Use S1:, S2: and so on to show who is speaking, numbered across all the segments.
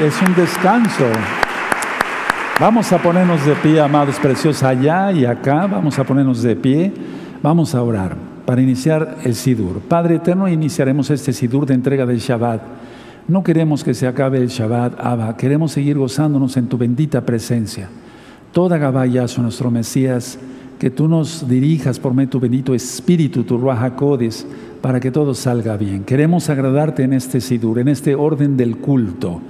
S1: es un descanso. Vamos a ponernos de pie, amados preciosos, allá y acá. Vamos a ponernos de pie. Vamos a orar para iniciar el Sidur. Padre eterno, iniciaremos este Sidur de entrega del Shabbat. No queremos que se acabe el Shabbat, Abba. Queremos seguir gozándonos en tu bendita presencia. Toda Gabayazo, nuestro Mesías, que tú nos dirijas por medio de tu bendito Espíritu, tu Ruach para que todo salga bien. Queremos agradarte en este Sidur, en este orden del culto.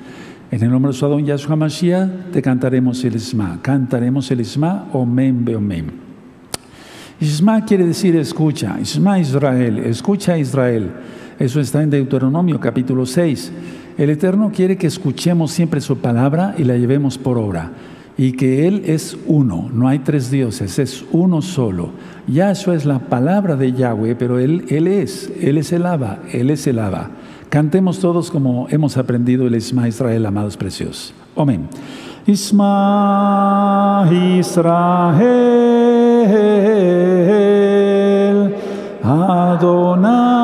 S1: En el nombre de su Adón Yahshua Mashiach te cantaremos el Isma. Cantaremos el Isma, Omen Beomen. Isma quiere decir escucha. Isma Israel, escucha Israel. Eso está en Deuteronomio capítulo 6. El Eterno quiere que escuchemos siempre su palabra y la llevemos por obra. Y que Él es uno, no hay tres dioses, es uno solo. Yahshua es la palabra de Yahweh, pero Él, él es, Él es el Abba, Él es el Abba. Cantemos todos como hemos aprendido el Isma Israel, amados preciosos. Amén. Isma Israel, Adonai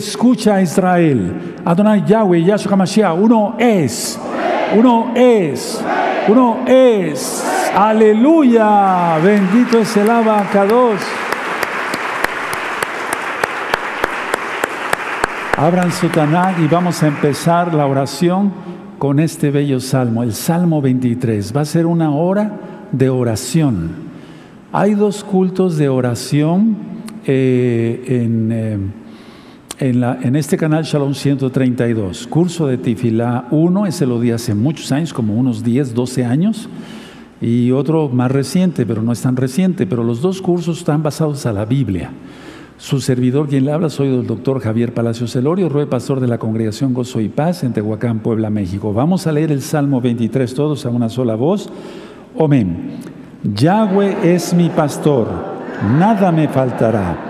S1: Escucha Israel. Adonai Yahweh, Yahshua HaMashiach, uno es. Uno es. Uno es. Aleluya. Bendito es el Abacados. Abran su Tanakh y vamos a empezar la oración con este bello salmo, el Salmo 23. Va a ser una hora de oración. Hay dos cultos de oración eh, en. Eh, en, este canal Shalom 132, curso de Tifilá 1, ese lo di hace muchos años, como unos 10, 12 años, y otro más reciente, pero no es tan reciente, pero los dos cursos están basados a la Biblia. Su servidor, quien le habla, soy el doctor Javier Palacios Elorio, rue pastor de la congregación Gozo y Paz en Tehuacán, Puebla, México. Vamos a leer el Salmo 23 todos a una sola voz. Amén. Yahweh es mi pastor, nada me faltará.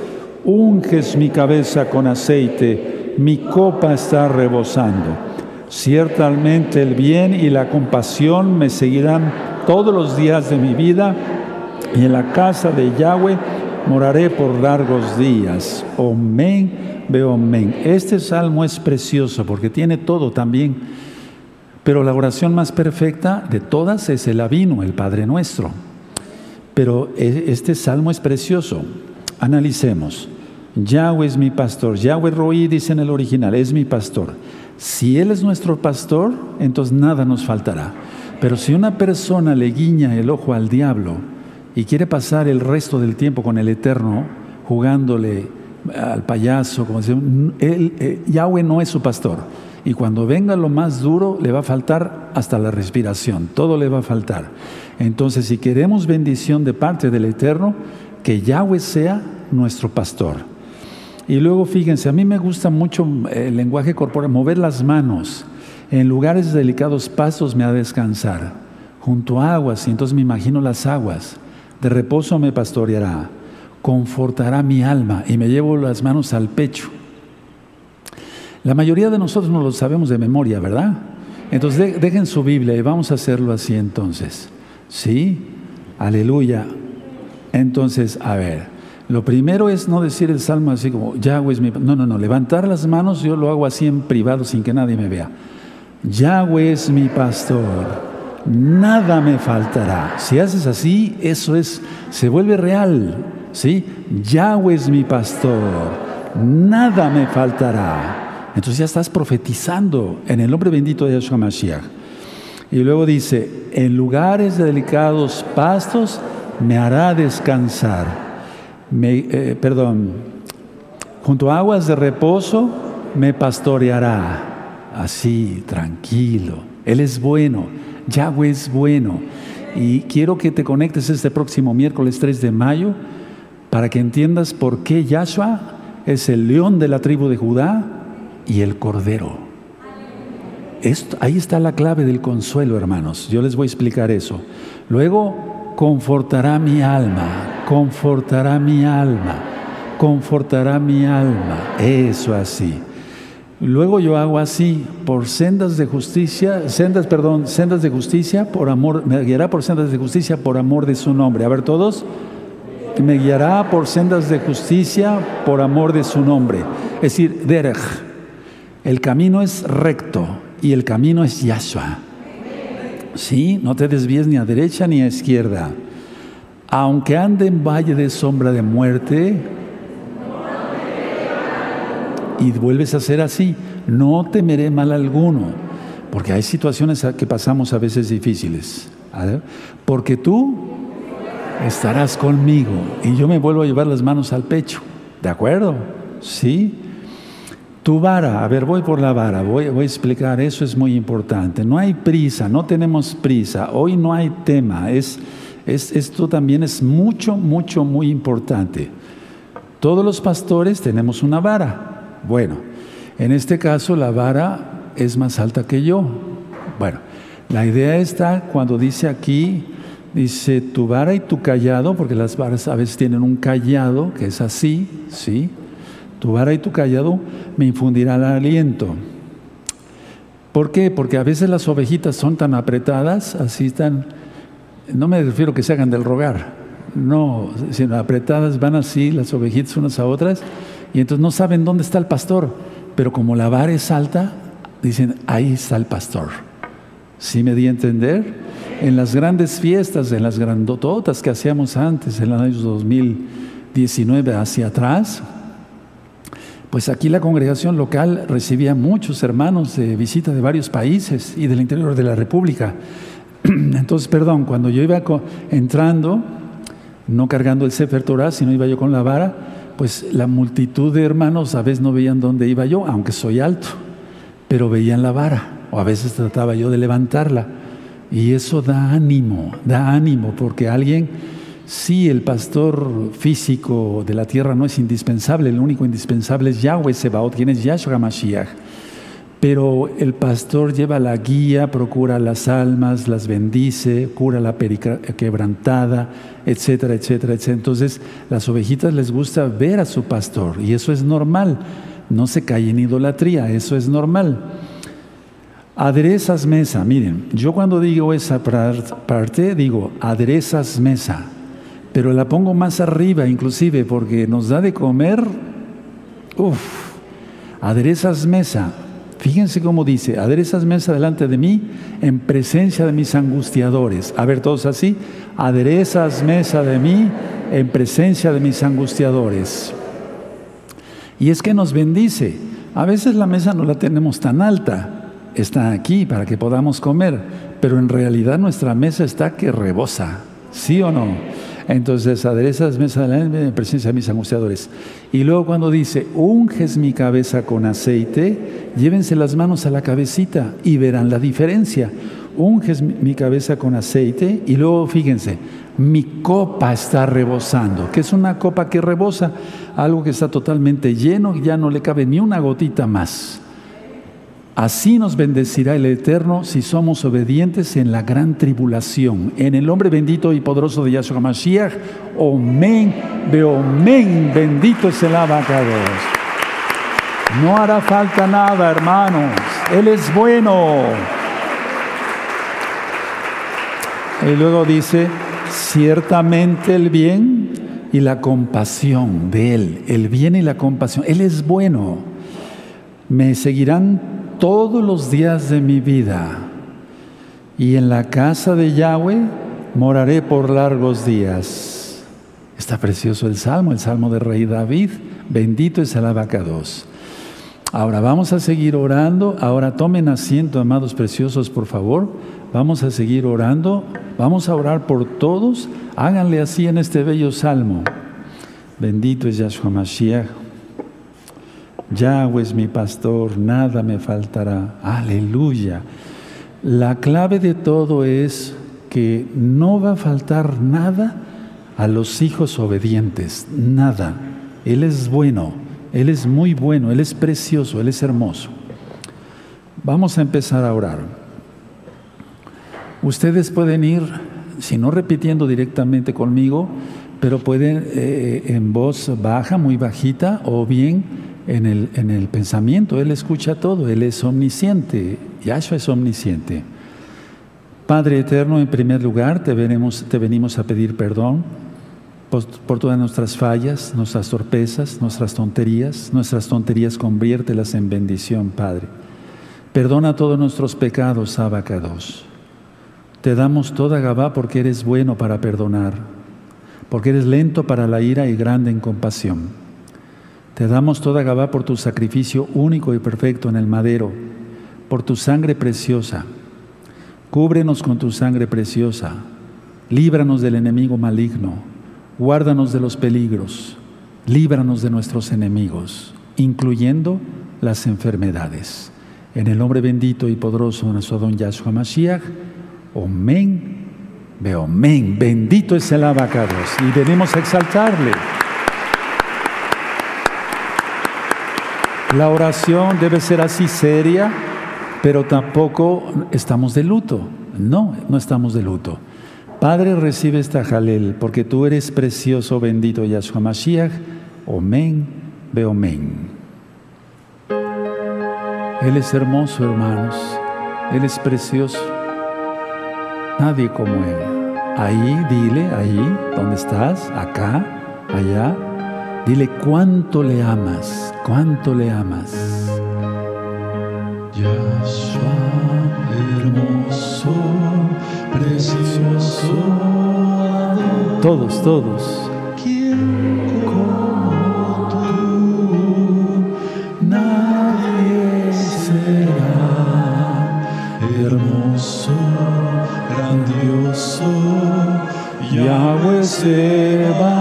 S1: unges mi cabeza con aceite, mi copa está rebosando. Ciertamente el bien y la compasión me seguirán todos los días de mi vida y en la casa de Yahweh moraré por largos días. Amén, veo amén. Este salmo es precioso porque tiene todo también, pero la oración más perfecta de todas es el Avino, el Padre Nuestro. Pero e, este salmo es precioso. Analicemos. Yahweh es mi pastor. Yahweh Roí dice en el original, es mi pastor. Si Él es nuestro pastor, entonces nada nos faltará. Pero si una persona le guiña el ojo al diablo y quiere pasar el resto del tiempo con el Eterno, jugándole al payaso, como dice, él, eh, Yahweh no es su pastor. Y cuando venga lo más duro, le va a faltar hasta la respiración, todo le va a faltar. Entonces, si queremos bendición de parte del Eterno, que Yahweh sea nuestro pastor. Y luego fíjense, a mí me gusta mucho el lenguaje corporal, mover las manos. En lugares delicados pasos me ha descansar. Junto a aguas, y entonces me imagino las aguas. De reposo me pastoreará. Confortará mi alma y me llevo las manos al pecho. La mayoría de nosotros no lo sabemos de memoria, ¿verdad? Entonces dejen su Biblia y vamos a hacerlo así entonces. ¿Sí? Aleluya. Entonces, a ver, lo primero es no decir el salmo así como, Yahweh es mi... No, no, no, levantar las manos yo lo hago así en privado sin que nadie me vea. Yahweh es mi pastor, nada me faltará. Si haces así, eso es, se vuelve real, ¿sí? Yahweh es mi pastor, nada me faltará. Entonces ya estás profetizando en el nombre bendito de Yahshua Mashiach. Y luego dice, en lugares de delicados pastos, me hará descansar. Me, eh, perdón, junto a aguas de reposo me pastoreará. así, tranquilo. Él es bueno, Yahweh es bueno. Y quiero que te conectes este próximo miércoles 3 de mayo para que entiendas por qué Yahshua es el león de la tribu de Judá y el cordero. ahí está la clave del consuelo, hermanos. Yo les voy a explicar eso. Luego, confortará mi alma, confortará mi alma, confortará mi alma. Eso así. Luego yo hago así, por sendas de justicia, sendas, perdón, sendas de justicia por amor, me guiará por sendas de justicia por amor de su nombre. A ver todos, me guiará por sendas de justicia por amor de su nombre. Es decir, derech, el camino es recto y el camino es Yahshua. Sí, no te desvíes ni a derecha ni a izquierda. Aunque ande en valle de sombra de muerte, y vuelves a ser así, no temeré mal alguno, porque hay situaciones que pasamos a veces difíciles. Porque tú estarás conmigo y yo me vuelvo a llevar las manos al pecho. ¿De acuerdo? Sí. Tu vara, a ver, voy por la vara, voy, voy, a explicar, eso es muy importante. No hay prisa, no tenemos prisa, hoy no hay tema, es, es, esto también es mucho, mucho, muy importante. Todos los pastores tenemos una vara, bueno, en este caso la vara es más alta que yo. Bueno, la idea está cuando dice aquí, dice tu vara y tu callado, porque las varas a veces tienen un callado que es así, ¿sí? Tu vara y tu callado me infundirán aliento. ¿Por qué? Porque a veces las ovejitas son tan apretadas, así están, no me refiero que se hagan del rogar, no, sino apretadas van así las ovejitas unas a otras y entonces no saben dónde está el pastor, pero como la vara es alta, dicen, ahí está el pastor. ¿Sí me di a entender? En las grandes fiestas, en las grandototas que hacíamos antes, en los años 2019 hacia atrás, pues aquí la congregación local recibía muchos hermanos de visita de varios países y del interior de la República. Entonces, perdón, cuando yo iba entrando, no cargando el Sefer Torah, sino iba yo con la vara, pues la multitud de hermanos a veces no veían dónde iba yo, aunque soy alto, pero veían la vara, o a veces trataba yo de levantarla. Y eso da ánimo, da ánimo, porque alguien, sí, el pastor físico de la tierra no es indispensable, el único indispensable es Yahweh Sebaot, quien es Yahshua Mashiach pero el pastor lleva la guía, procura las almas, las bendice, cura la quebrantada, etcétera, etcétera, etcétera. Entonces, las ovejitas les gusta ver a su pastor y eso es normal. No se cae en idolatría, eso es normal. Aderezas mesa, miren, yo cuando digo esa parte, digo aderezas mesa, pero la pongo más arriba inclusive porque nos da de comer, uff, aderezas mesa, Fíjense cómo dice, aderezas mesa delante de mí en presencia de mis angustiadores. A ver, todos así, aderezas mesa de mí en presencia de mis angustiadores. Y es que nos bendice. A veces la mesa no la tenemos tan alta, está aquí para que podamos comer, pero en realidad nuestra mesa está que rebosa, ¿sí o no? Entonces aderezas mesa en presencia de mis angustiadores. Y luego cuando dice, unges mi cabeza con aceite, llévense las manos a la cabecita y verán la diferencia. Unges mi cabeza con aceite y luego fíjense, mi copa está rebosando. que es una copa que rebosa? Algo que está totalmente lleno ya no le cabe ni una gotita más. Así nos bendecirá el Eterno si somos obedientes en la gran tribulación. En el nombre bendito y poderoso de Yahshua Mashiach, Omen, Beomen, bendito es el abacados. No hará falta nada, hermanos. Él es bueno. Y luego dice, ciertamente el bien y la compasión de Él, el bien y la compasión. Él es bueno. Me seguirán todos los días de mi vida, y en la casa de Yahweh moraré por largos días. Está precioso el salmo, el salmo de Rey David. Bendito es el abacados. Ahora vamos a seguir orando. Ahora tomen asiento, amados preciosos, por favor. Vamos a seguir orando. Vamos a orar por todos. Háganle así en este bello salmo. Bendito es Yahshua Mashiach. Yahweh es mi pastor, nada me faltará. Aleluya. La clave de todo es que no va a faltar nada a los hijos obedientes, nada. Él es bueno, Él es muy bueno, Él es precioso, Él es hermoso. Vamos a empezar a orar. Ustedes pueden ir, si no repitiendo directamente conmigo, pero pueden eh, en voz baja, muy bajita, o bien en el, en el pensamiento. Él escucha todo, Él es omnisciente, Yahshua es omnisciente. Padre eterno, en primer lugar, te, te venimos a pedir perdón por, por, todas nuestras fallas, nuestras torpezas, nuestras tonterías. Nuestras tonterías conviértelas en bendición, Padre. Perdona todos nuestros pecados, Abacados. Te damos toda Gabá porque eres bueno para perdonar, porque eres lento para la ira y grande en compasión. Te damos toda Gabá por tu sacrificio único y perfecto en el madero, por tu sangre preciosa. Cúbrenos con tu sangre preciosa. Líbranos del enemigo maligno. Guárdanos de los peligros. Líbranos de nuestros enemigos, incluyendo las enfermedades. En el nombre bendito y poderoso de nuestro don Yahshua Mashiach, veo Omen, bendito es el abacados y venimos a exaltarle. La oración debe ser así seria, pero tampoco estamos de luto. No, no estamos de luto. Padre, recibe esta jalel, porque tú eres precioso, bendito Yahshua Mashiach. Omen, veo Omen. Él es hermoso, hermanos. Él es precioso. Nadie como Él. Ahí, dile, ahí, donde estás, acá, allá. Dile cuánto le amas, cuánto le amas.
S2: Yahshua, hermoso, precioso.
S1: Todos, todos.
S2: Yahweh Sebaot,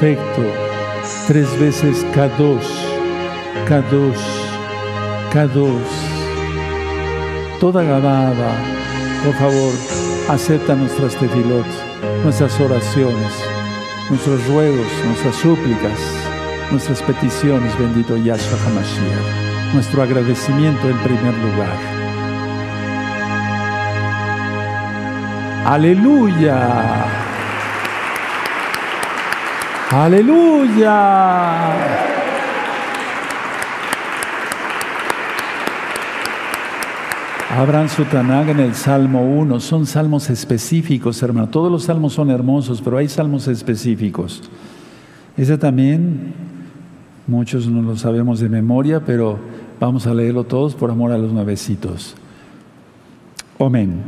S1: perfecto, tres veces Kadosh, Kadosh, Kadosh. Toda Gababa, por favor, acepta nuestras tefilot, nuestras oraciones, nuestros ruegos, nuestras súplicas, nuestras peticiones, bendito Yahshua HaMashiach, nuestro agradecimiento en primer lugar. Aleluya. Aleluya. Abran su Tanag en el Salmo 1. Son salmos específicos, hermano. Todos los salmos son hermosos, pero hay salmos específicos. Ese también Muchos no lo sabemos de memoria, pero vamos a leerlo todos por amor a los nuevecitos. Amén.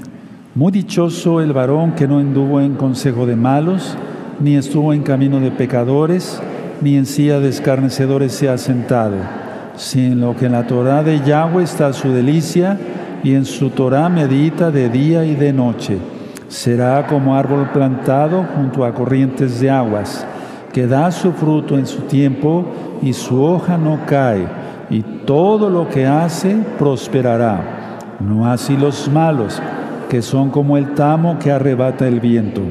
S1: Muy dichoso el varón que no anduvo en consejo de malos, ni estuvo en camino de pecadores, ni en silla de escarnecedores se ha sentado, sino que en la Torah de Yahweh está su delicia, y en su Torah medita de día y de noche. Será como árbol plantado junto a corrientes de aguas, que da su fruto en su tiempo y su hoja no cae, y todo lo que hace prosperará. No así los malos, que son como el tamo que arrebata el viento.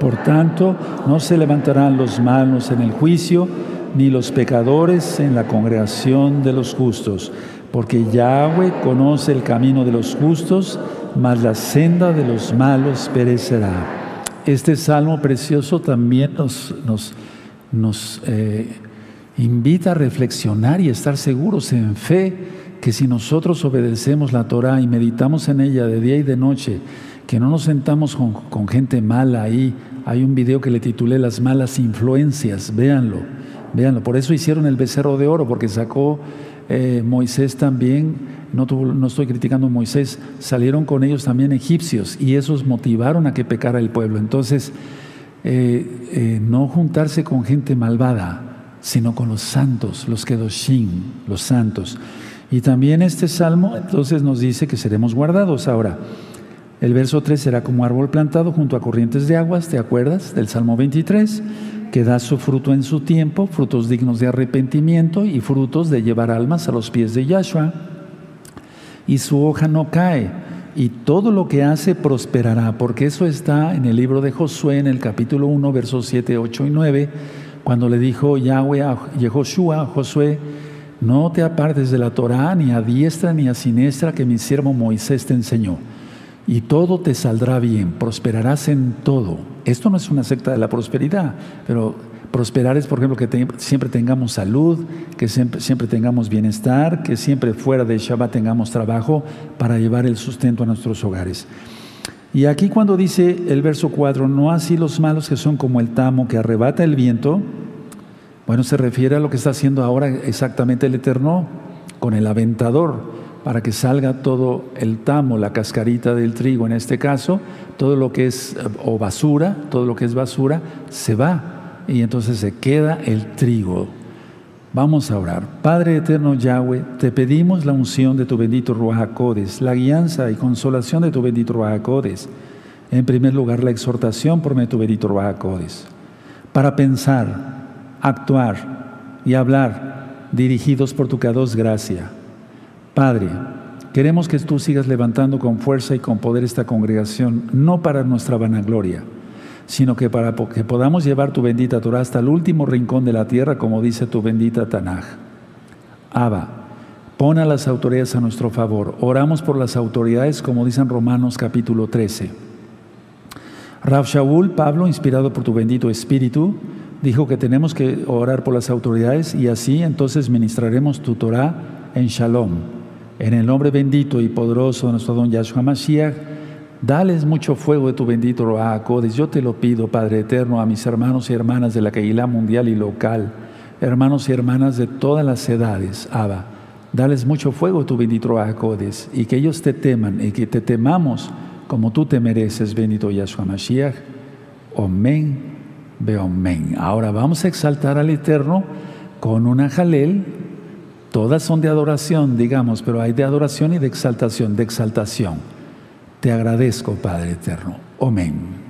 S1: Por tanto, no se levantarán los malos en el juicio, ni los pecadores en la congregación de los justos, porque Yahweh conoce el camino de los justos, mas la senda de los malos perecerá. Este salmo precioso también nos, eh, invita a reflexionar y estar seguros en fe que si nosotros obedecemos la Torah y meditamos en ella de día y de noche, que no nos sentamos con, gente mala ahí. Hay un video que le titulé Las malas influencias, véanlo, véanlo. Por eso hicieron el becerro de oro, porque sacó eh, Moisés también, no, no, estoy criticando a Moisés, salieron con ellos también egipcios y esos motivaron a que pecara el pueblo. Entonces, eh, eh, no juntarse con gente malvada, sino con los santos, los kedoshim, los santos. Y también este salmo entonces nos dice que seremos guardados. Ahora, el verso 3 será como árbol plantado junto a corrientes de aguas, ¿te acuerdas? Del Salmo 23 que da su fruto en su tiempo, frutos dignos de arrepentimiento y frutos de llevar almas a los pies de Yahshua. Y su hoja no cae, y todo lo que hace prosperará, porque eso está en el libro de Josué, en el capítulo 1, versos 7, 8 y 9, cuando le dijo Yahweh a Yehoshua, Josué, no te apartes de la Torá ni a diestra ni a siniestra que mi siervo Moisés te enseñó y todo te saldrá bien, prosperarás en todo. Esto no es una secta de la prosperidad, pero prosperar es, por ejemplo, que siempre tengamos salud, que siempre, siempre, tengamos bienestar, que siempre fuera de Shabbat tengamos trabajo para llevar el sustento a nuestros hogares. Y aquí cuando dice el verso 4, no así los malos que son como el tamo que arrebata el viento, bueno, se refiere a lo que está haciendo ahora exactamente el Eterno con el aventador para que salga todo el tamo, la cascarita del trigo en este caso, todo lo que es o basura, todo lo que es basura, se va y entonces se queda el trigo. Vamos a orar. Padre eterno Yahweh, te pedimos la unción de tu bendito Ruach la guianza y consolación de tu bendito Ruach En primer lugar, la exhortación por tu bendito Ruach para pensar, actuar y hablar dirigidos por tu Kadosh gracia Padre, queremos que tú sigas levantando con fuerza y con poder esta congregación, no para nuestra vanagloria, sino que para que podamos llevar tu bendita Torah hasta el último rincón de la tierra, como dice tu bendita Tanaj. Abba, pon a las autoridades a nuestro favor. Oramos por las autoridades, como dicen Romanos capítulo 13. Rav Shaul, Pablo, inspirado por tu bendito Espíritu, dijo que tenemos que orar por las autoridades y así entonces ministraremos tu Torah en Shalom. En el nombre bendito y poderoso de nuestro don Yahshua Mashiach, dales mucho fuego de tu bendito Roacodes. Yo te lo pido, Padre eterno, a mis hermanos y hermanas de la Keilah mundial y local, hermanos y hermanas de todas las edades, Abba. Dales mucho fuego de tu bendito Roacodes y que ellos te teman y que te temamos como tú te mereces, bendito Yahshua Mashiach. Amén, ve amén. Ahora vamos a exaltar al Eterno con una jalel Todas son de adoración, digamos, pero hay de adoración y de exaltación, de exaltación. Te agradezco, Padre Eterno. Amén.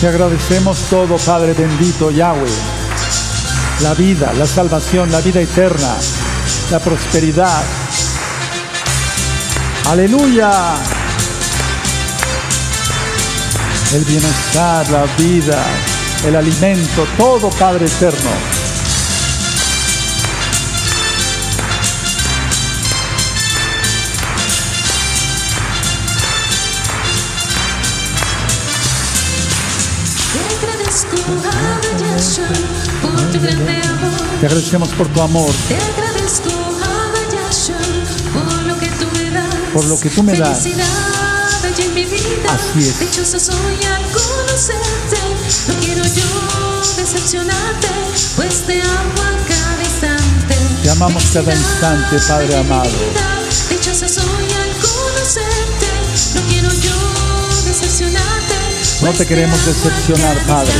S1: Te agradecemos todo, Padre bendito Yahweh. La vida, la salvación, la vida eterna, la prosperidad, Aleluya. El bienestar, la vida, el alimento, todo Padre eterno. Te agradecemos por tu amor. Por lo que tú me das. Así es. Dichosa soy al conocerte. No quiero yo decepcionarte, pues te amo a cada instante. Te amamos cada instante, Padre amado. Dichosa soy al conocerte. No quiero yo decepcionarte No te queremos decepcionar, Padre.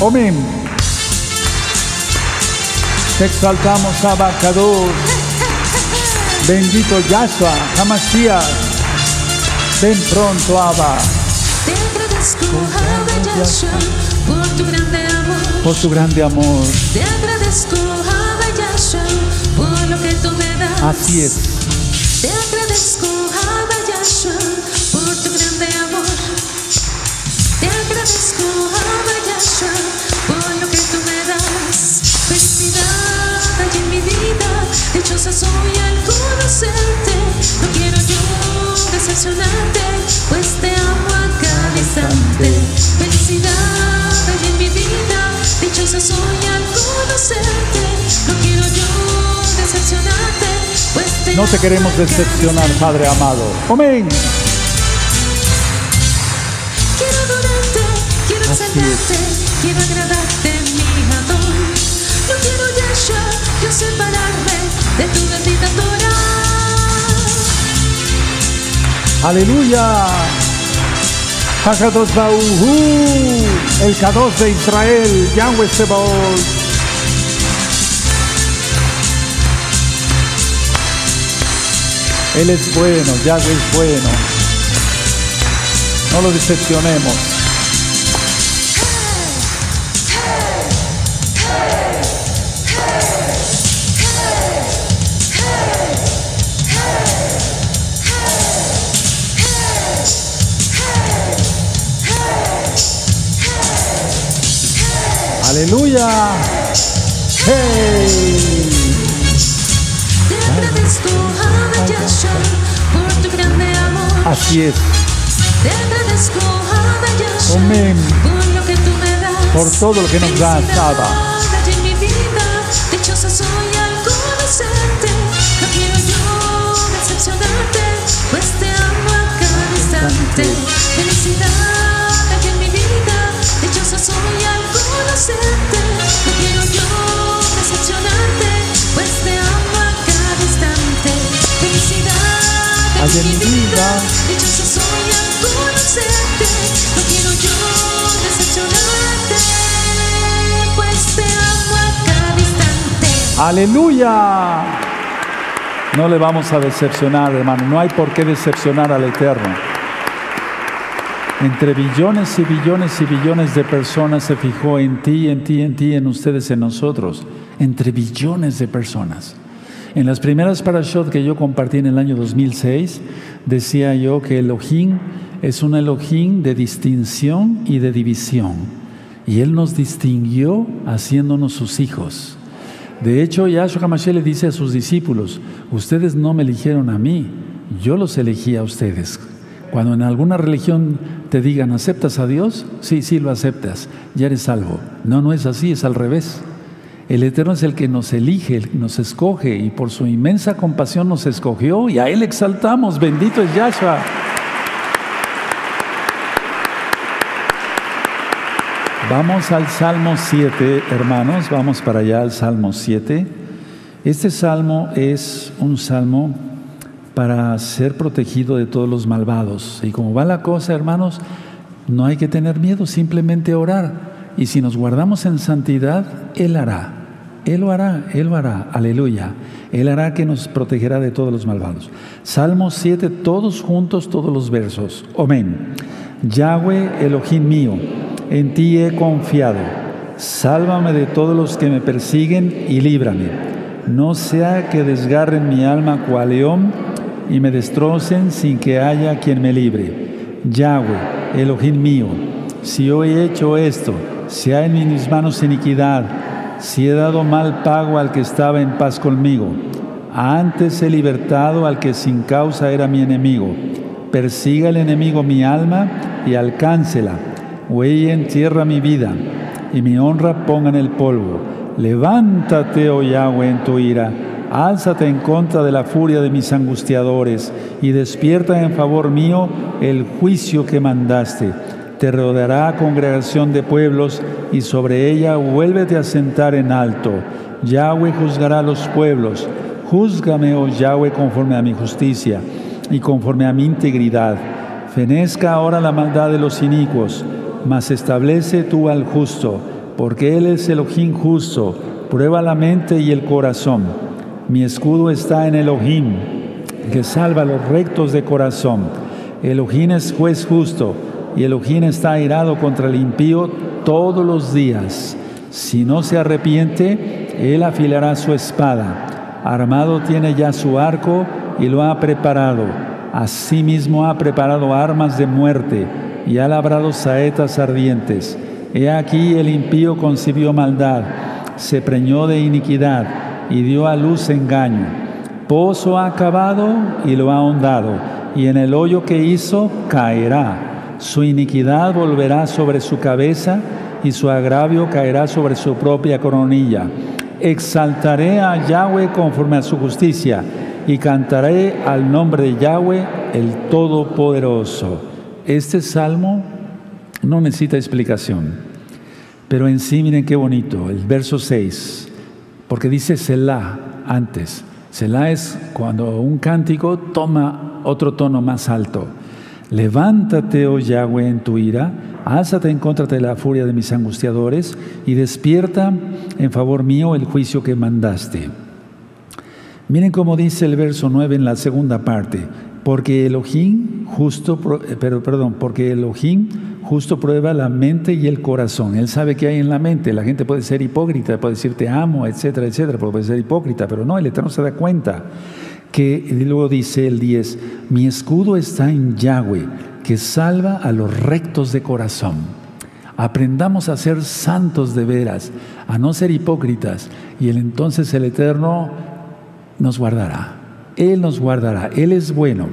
S1: Amén. Te exaltamos, Abacador. Bendito Yahshua, Hamashiach. Ven pronto, Abba.
S2: Te agradezco, Abba Yahshua, por tu grande amor.
S1: Por tu grande amor.
S2: Te agradezco, Abba Yahshua, por lo que tú me das.
S1: Así es.
S2: Yo decepcionarte, pues te amo a cada instante. Felicidad en mi vida, dichosa soy al conocerte. No quiero yo decepcionarte, pues te
S1: No te queremos decepcionar. Padre amado. Amén.
S2: Quiero adorarte, quiero
S1: Así
S2: exaltarte, quiero agradarte,
S1: Aleluya. Hakadosh Barujú, el Kadosh de Israel, Yahweh Sebaot. Él es bueno, Yahweh es bueno. No lo decepcionemos.
S2: Grande amor.
S1: Así es. Amén.
S2: por lo que tú me das.
S1: Por todo lo que nos
S2: yo decepcionarte, pues te amo a cada instante. En mi vida. dichosa soy al conocerte. No quiero yo decepcionarte, pues te amo a cada instante.
S1: Aleluya. No le vamos a decepcionar, hermano. No hay por qué decepcionar al Eterno. Entre billones y billones y billones de personas se fijó en ti, en ti, en ti, en ustedes, en nosotros. Entre billones de personas. En las primeras parashot que yo compartí en el año 2006, decía yo que Elohim es un Elohim de distinción y de división. Y Él nos distinguió haciéndonos sus hijos. De hecho, Yahshua HaMashiach le dice a sus discípulos, ustedes no me eligieron a mí, yo los elegí a ustedes. Cuando en alguna religión te digan, ¿aceptas a Dios? Sí, sí, lo aceptas, ya eres salvo. No, no es así, es al revés. El Eterno es el que nos elige, nos escoge y por su inmensa compasión nos escogió y a Él exaltamos. Bendito es Yahshua. Vamos al Salmo 7, hermanos, vamos para allá al Salmo 7. Este salmo es un salmo para ser protegido de todos los malvados. Y como va la cosa, hermanos, no hay que tener miedo, simplemente orar. Y si nos guardamos en santidad, Él hará. Él lo hará, Él lo hará. Aleluya. Él hará que nos protegerá de todos los malvados. Salmo 7, todos juntos, todos los versos. Amén. Yahweh, Elohim mío, en ti he confiado. Sálvame de todos los que me persiguen y líbrame. No sea que desgarren mi alma cual león y me destrocen sin que haya quien me libre. Yahweh, Elohim mío, si yo he hecho esto, si hay en mis manos iniquidad, si he dado mal pago al que estaba en paz conmigo, antes he libertado al que sin causa era mi enemigo. Persiga el enemigo mi alma y alcáncela. Huella en tierra mi vida y mi honra ponga en el polvo. Levántate, oh Yahweh, en tu ira. Álzate en contra de la furia de mis angustiadores y despierta en favor mío el juicio que mandaste. Te rodeará congregación de pueblos y sobre ella vuélvete a sentar en alto. Yahweh juzgará a los pueblos. Júzgame, oh Yahweh, conforme a mi justicia y conforme a mi integridad. Fenezca ahora la maldad de los inicuos. mas establece tú al justo, porque Él es Elohim justo, prueba la mente y el corazón. Mi escudo está en Elohim, que salva a los rectos de corazón. Elohim es juez justo, y Elohim está airado contra el impío todos los días. Si no se arrepiente, Él afilará su espada. Armado tiene ya su arco y lo ha preparado. Asimismo ha preparado armas de muerte y ha labrado saetas ardientes. He aquí el impío concibió maldad, se preñó de iniquidad y dio a luz engaño. Pozo ha cavado y lo ha ahondado, y en el hoyo que hizo caerá. Su iniquidad volverá sobre su cabeza y su agravio caerá sobre su propia coronilla. Exaltaré a Yahweh conforme a su justicia y cantaré al nombre de Yahweh el Todopoderoso. Este salmo no necesita explicación, pero en sí miren qué bonito, el verso 6, porque dice Selah antes. Selah es cuando un cántico toma otro tono más alto. Levántate, oh Yahweh, en tu ira, álzate en contra de la furia de mis angustiadores y despierta en favor mío el juicio que mandaste. Miren cómo dice el verso 9 en la segunda parte, porque Elohim justo, eh, pero perdón, porque Elohim justo prueba la mente y el corazón. Él sabe qué hay en la mente. La gente puede ser hipócrita, puede decir te amo, etcétera, etcétera, puede ser hipócrita, pero no, el Eterno se da cuenta que luego dice el 10, mi escudo está en Yahweh, que salva a los rectos de corazón. Aprendamos a ser santos de veras, a no ser hipócritas, y el, entonces el Eterno nos guardará. Él nos guardará, Él es bueno.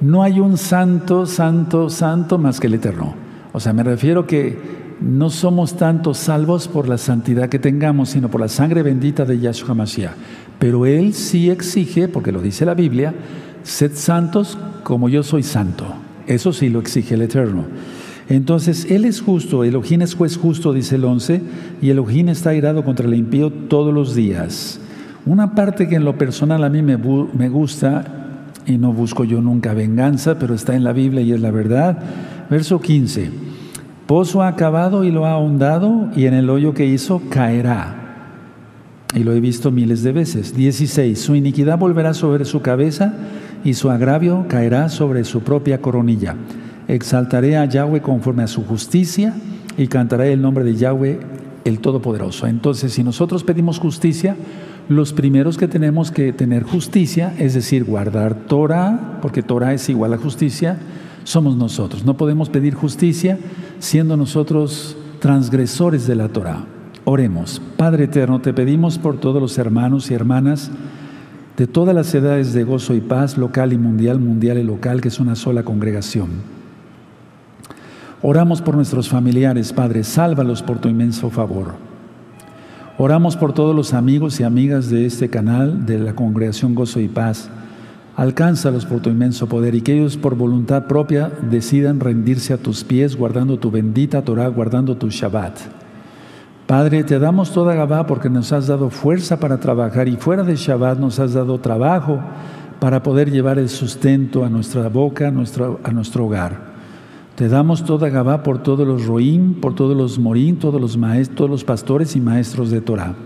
S1: No hay un santo, santo, santo más que el Eterno. O sea, me refiero que no somos tanto salvos por la santidad que tengamos, sino por la sangre bendita de Yahshua Mashiach. Pero Él sí exige, porque lo dice la Biblia, sed santos como yo soy santo. Eso sí lo exige el Eterno. Entonces, Él es justo, Elohim es juez justo, dice el 11, y Elohim está irado contra el impío todos los días. Una parte que en lo personal a mí me, me gusta, y no busco yo nunca venganza, pero está en la Biblia y es la verdad, verso 15. Pozo ha acabado y lo ha ahondado, y en el hoyo que hizo caerá y lo he visto miles de veces. 16. Su iniquidad volverá sobre su cabeza y su agravio caerá sobre su propia coronilla. Exaltaré a Yahweh conforme a su justicia y cantaré el nombre de Yahweh el Todopoderoso. Entonces, si nosotros pedimos justicia, los primeros que tenemos que tener justicia, es decir, guardar Torah, porque Torah es igual a justicia, somos nosotros. No podemos pedir justicia siendo nosotros transgresores de la Torah. Oremos. Padre eterno, te pedimos por todos los hermanos y hermanas de todas las edades de gozo y paz, local y mundial, mundial y local, que es una sola congregación. Oramos por nuestros familiares, Padre, sálvalos por tu inmenso favor. Oramos por todos los amigos y amigas de este canal, de la congregación Gozo y Paz. Alcánzalos por tu inmenso poder y que ellos por voluntad propia decidan rendirse a tus pies, guardando tu bendita Torah, guardando tu Shabbat. Padre, te damos toda Gabá porque nos has dado fuerza para trabajar y fuera de Shabbat nos has dado trabajo para poder llevar el sustento a nuestra boca, a nuestro, hogar. Te damos toda Gabá por todos los roín, por todos los morín, todos los maestros, todos los pastores y maestros de Torah.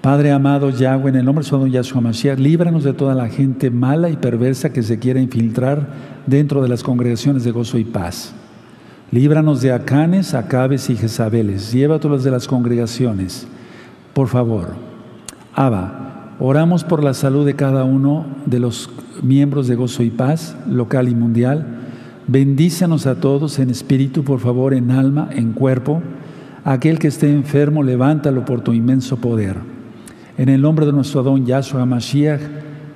S1: Padre amado Yahweh, en el nombre de su Yahshua Mashiach, líbranos de toda la gente mala y perversa que se quiera infiltrar dentro de las congregaciones de gozo y paz. Líbranos de Acanes, Acabes y Jezabeles. Llévatelos de las congregaciones. Por favor. Abba, oramos por la salud de cada uno de los miembros de Gozo y Paz, local y mundial. Bendícenos a todos en espíritu, por favor, en alma, en cuerpo. Aquel que esté enfermo, levántalo por tu inmenso poder. En el nombre de nuestro don Yahshua Mashiach,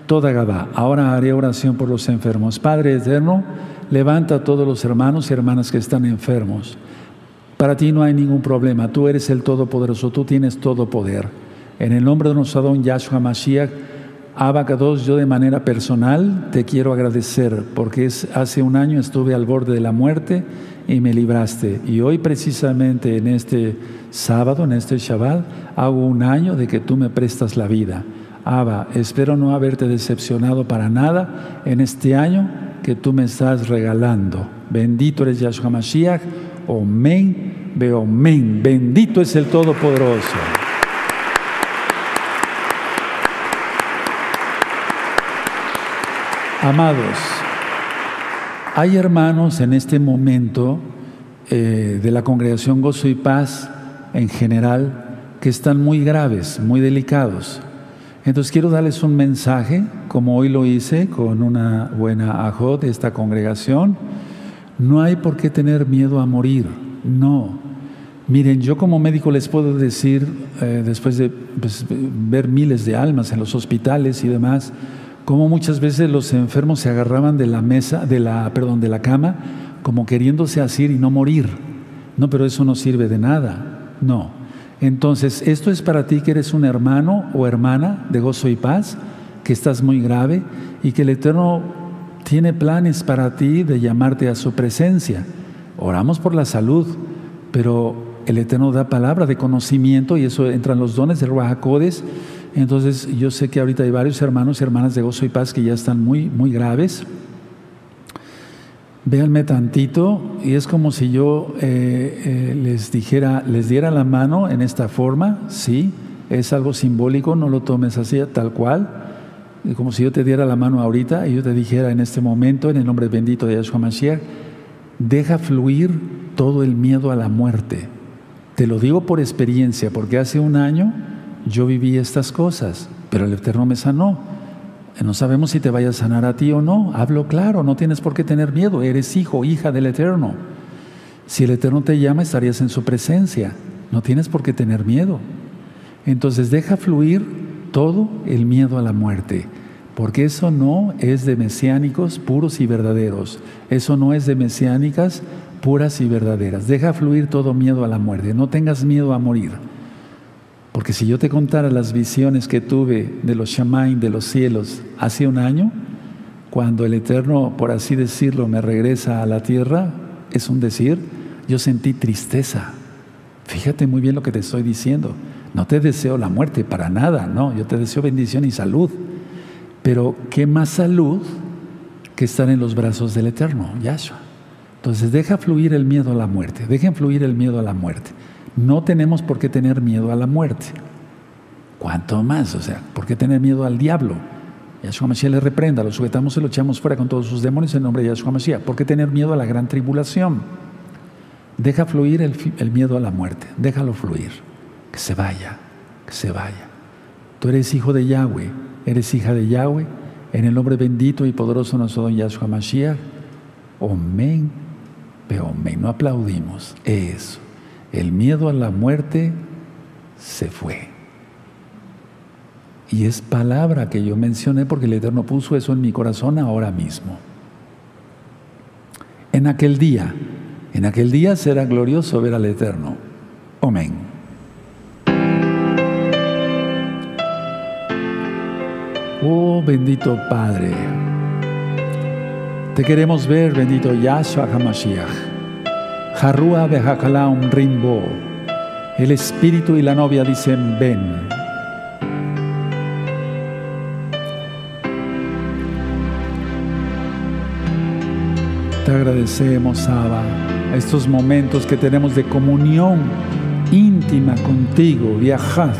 S1: toda Gabá. Ahora haré oración por los enfermos. Padre eterno, Levanta a todos los hermanos y hermanas que están enfermos. Para ti no hay ningún problema. Tú eres el Todopoderoso. Tú tienes todo poder. En el nombre de nuestro don Yahshua Mashiach, Abacados, yo de manera personal te quiero agradecer porque hace un año estuve al borde de la muerte y me libraste. Y hoy precisamente en este sábado, en este Shabbat, hago un año de que tú me prestas la vida. Abba, espero no haberte decepcionado para nada en este año que tú me estás regalando. Bendito eres Yahshua Mashiach, Omen, veo men. Bendito es el Todopoderoso. Amados, hay hermanos en este momento eh, de la congregación Gozo y Paz en general que están muy graves, muy delicados. Entonces quiero darles un mensaje, como hoy lo hice con una buena ajo de esta congregación. No hay por qué tener miedo a morir, no. Miren, yo como médico les puedo decir, eh, después de pues, ver miles de almas en los hospitales y demás, cómo muchas veces los enfermos se agarraban de la mesa, de la, perdón, de la cama, como queriéndose asir y no morir. No, pero eso no sirve de nada. No. Entonces, esto es para ti que eres un hermano o hermana de gozo y paz, que estás muy grave y que el Eterno tiene planes para ti de llamarte a su presencia. Oramos por la salud, pero el Eterno da palabra de conocimiento y eso entran los dones del Ruajacodes. Entonces, yo sé que ahorita hay varios hermanos y hermanas de gozo y paz que ya están muy, muy graves. Véanme tantito y es como si yo eh, eh, les dijera, les diera la mano en esta forma, sí, es algo simbólico, no lo tomes así, tal cual, como si yo te diera la mano ahorita y yo te dijera en este momento, en el nombre bendito de Yahshua Mashiach, deja fluir todo el miedo a la muerte. Te lo digo por experiencia, porque hace un año yo viví estas cosas, pero el Eterno me sanó. No sabemos si te vaya a sanar a ti o no. Hablo claro, no tienes por qué tener miedo. Eres hijo, hija del Eterno. Si el Eterno te llama, estarías en su presencia. No tienes por qué tener miedo. Entonces deja fluir todo el miedo a la muerte, porque eso no es de mesiánicos puros y verdaderos. Eso no es de mesiánicas puras y verdaderas. Deja fluir todo miedo a la muerte. No tengas miedo a morir. Porque si yo te contara las visiones que tuve de los shamain de los cielos hace un año, cuando el Eterno, por así decirlo, me regresa a la tierra, es un decir, yo sentí tristeza. Fíjate muy bien lo que te estoy diciendo. No te deseo la muerte para nada, no, yo te deseo bendición y salud. Pero qué más salud que estar en los brazos del Eterno, Yahshua. Entonces deja fluir el miedo a la muerte, dejen fluir el miedo a la muerte. No tenemos por qué tener miedo a la muerte. ¿Cuánto más? O sea, ¿por qué tener miedo al diablo? Yahshua Mashiach le reprenda, lo sujetamos y lo echamos fuera con todos sus demonios en nombre de Yahshua Mashiach. ¿Por qué tener miedo a la gran tribulación? Deja fluir el, miedo a la muerte, déjalo fluir, que se vaya, que se vaya. Tú eres hijo de Yahweh, eres hija de Yahweh, en el nombre bendito y poderoso nuestro don Yahshua Mashiach. Amén, pero amén, no aplaudimos, eso. El miedo a la muerte se fue. Y es palabra que yo mencioné porque el Eterno puso eso en mi corazón ahora mismo. En aquel día, en aquel día será glorioso ver al Eterno. Amén. Oh bendito Padre, te queremos ver, bendito Yahshua HaMashiach. Harrua un rimbo. El espíritu y la novia dicen ven. Te agradecemos, Abba, estos momentos que tenemos de comunión íntima contigo. Viajad.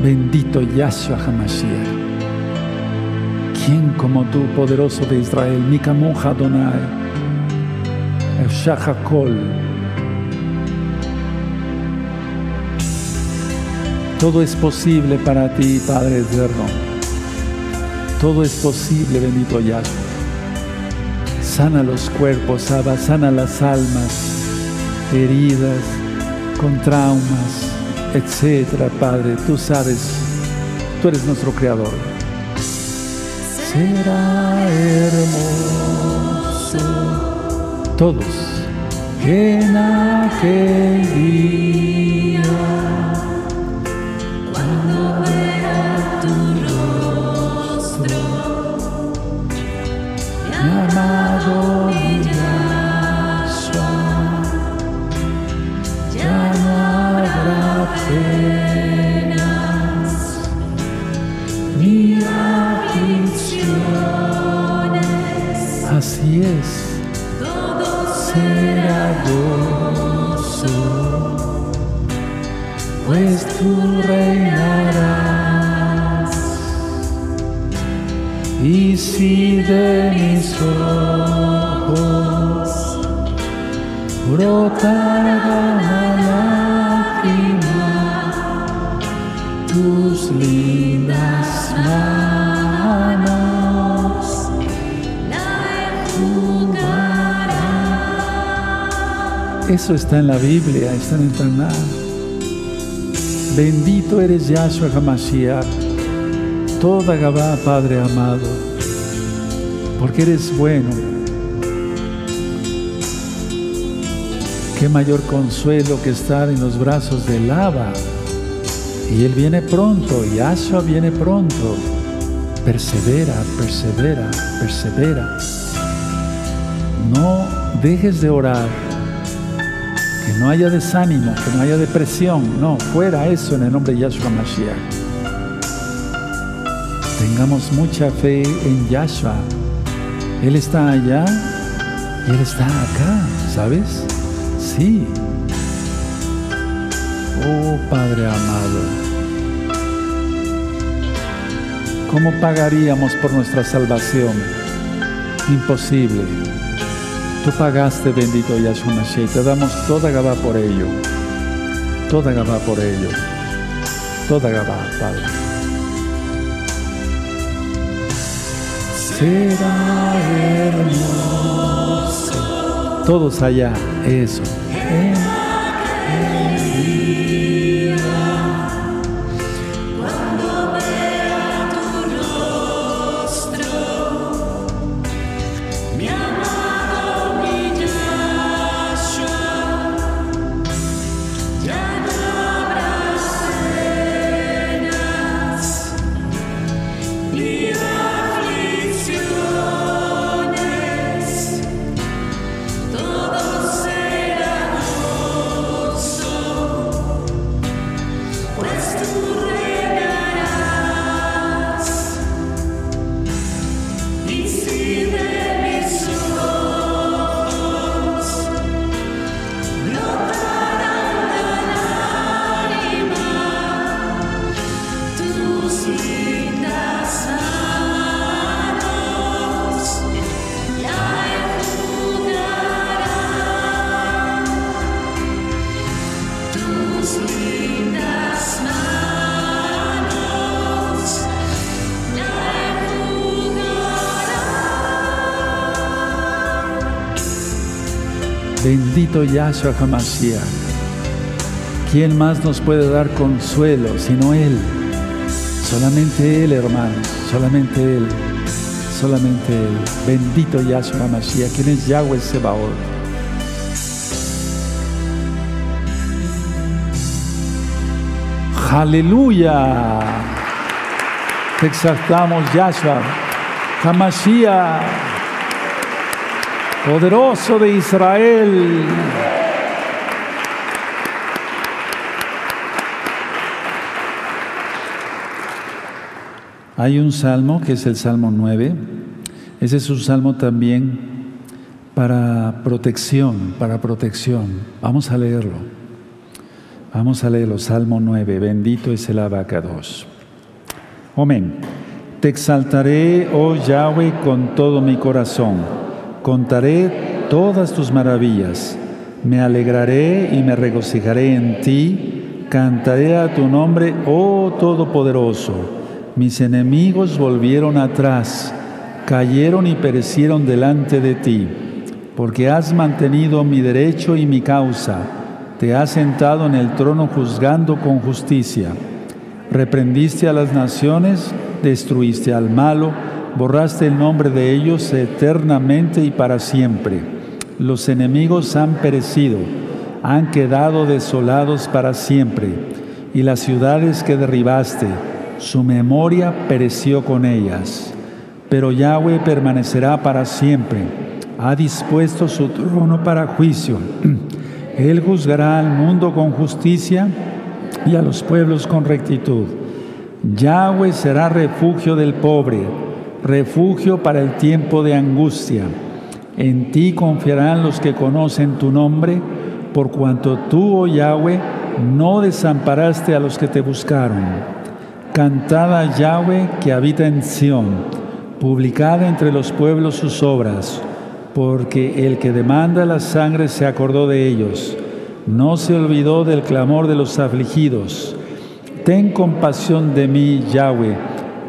S1: Bendito Yahshua HaMashiach. ¿Quién como tú, poderoso de Israel? Mikamuja Adonai. Shahakol. Todo es posible para ti, Padre eterno. Todo es posible, bendito Yahshua. Sana los cuerpos, Abba, sana las almas heridas, con traumas, etcétera, Padre. Tú sabes, tú eres nuestro Creador. Será hermoso todos. En aquel día, Eso está en la Biblia, está en el Tanakh. Bendito eres Yahshua HaMashiach, toda Gabá, Padre amado, porque eres bueno. Qué mayor consuelo que estar en los brazos del Abba. Y Él viene pronto, Yahshua viene pronto. Persevera, persevera, persevera. No dejes de orar no haya desánimo, que no haya depresión, no, fuera eso en el nombre de Yahshua Mashiach. Tengamos mucha fe en Yahshua. Él está allá y Él está acá, ¿sabes? Sí. Oh Padre amado, ¿cómo pagaríamos por nuestra salvación? Imposible. Tú pagaste, bendito Yahshua Mashiach, te damos toda Gabá por ello. Toda Gabá por ello. Toda Gabá, Padre. Será hermoso. Todos allá, eso. Bendito Yahshua HaMashiach. ¿Quién más nos puede dar consuelo sino Él? Solamente Él, hermanos, solamente Él, solamente Él. Bendito Yahshua HaMashiach, ¿quién es Yahweh Sebaot? Aleluya. Te exaltamos, Yahshua. HaMashiach poderoso de Israel. Hay un salmo que es el Salmo 9. Ese es un salmo también para protección, para protección. Vamos a leerlo. Vamos a leerlo. Salmo 9. Bendito es el abacados. Amén. Te exaltaré, oh Yahweh, con todo mi corazón Contaré todas tus maravillas, me alegraré y me regocijaré en ti, cantaré a tu nombre, oh Todopoderoso. Mis enemigos volvieron atrás, cayeron y perecieron delante de ti, porque has mantenido mi derecho y mi causa, te has sentado en el trono juzgando con justicia. Reprendiste a las naciones, destruiste al malo, borraste el nombre de ellos eternamente y para siempre. Los enemigos han perecido, han quedado desolados para siempre, y las ciudades que derribaste, su memoria pereció con ellas. Pero Yahweh permanecerá para siempre, ha dispuesto su trono para juicio. Él juzgará al mundo con justicia y a los pueblos con rectitud. Yahweh será refugio del pobre refugio para el tiempo de angustia. En ti confiarán los que conocen tu nombre, por cuanto tú, oh Yahweh, no desamparaste a los que te buscaron. Cantada a Yahweh que habita en Sión, publicada entre los pueblos sus obras, porque el que demanda la sangre se acordó de ellos, no se olvidó del clamor de los afligidos. Ten compasión de mí, Yahweh,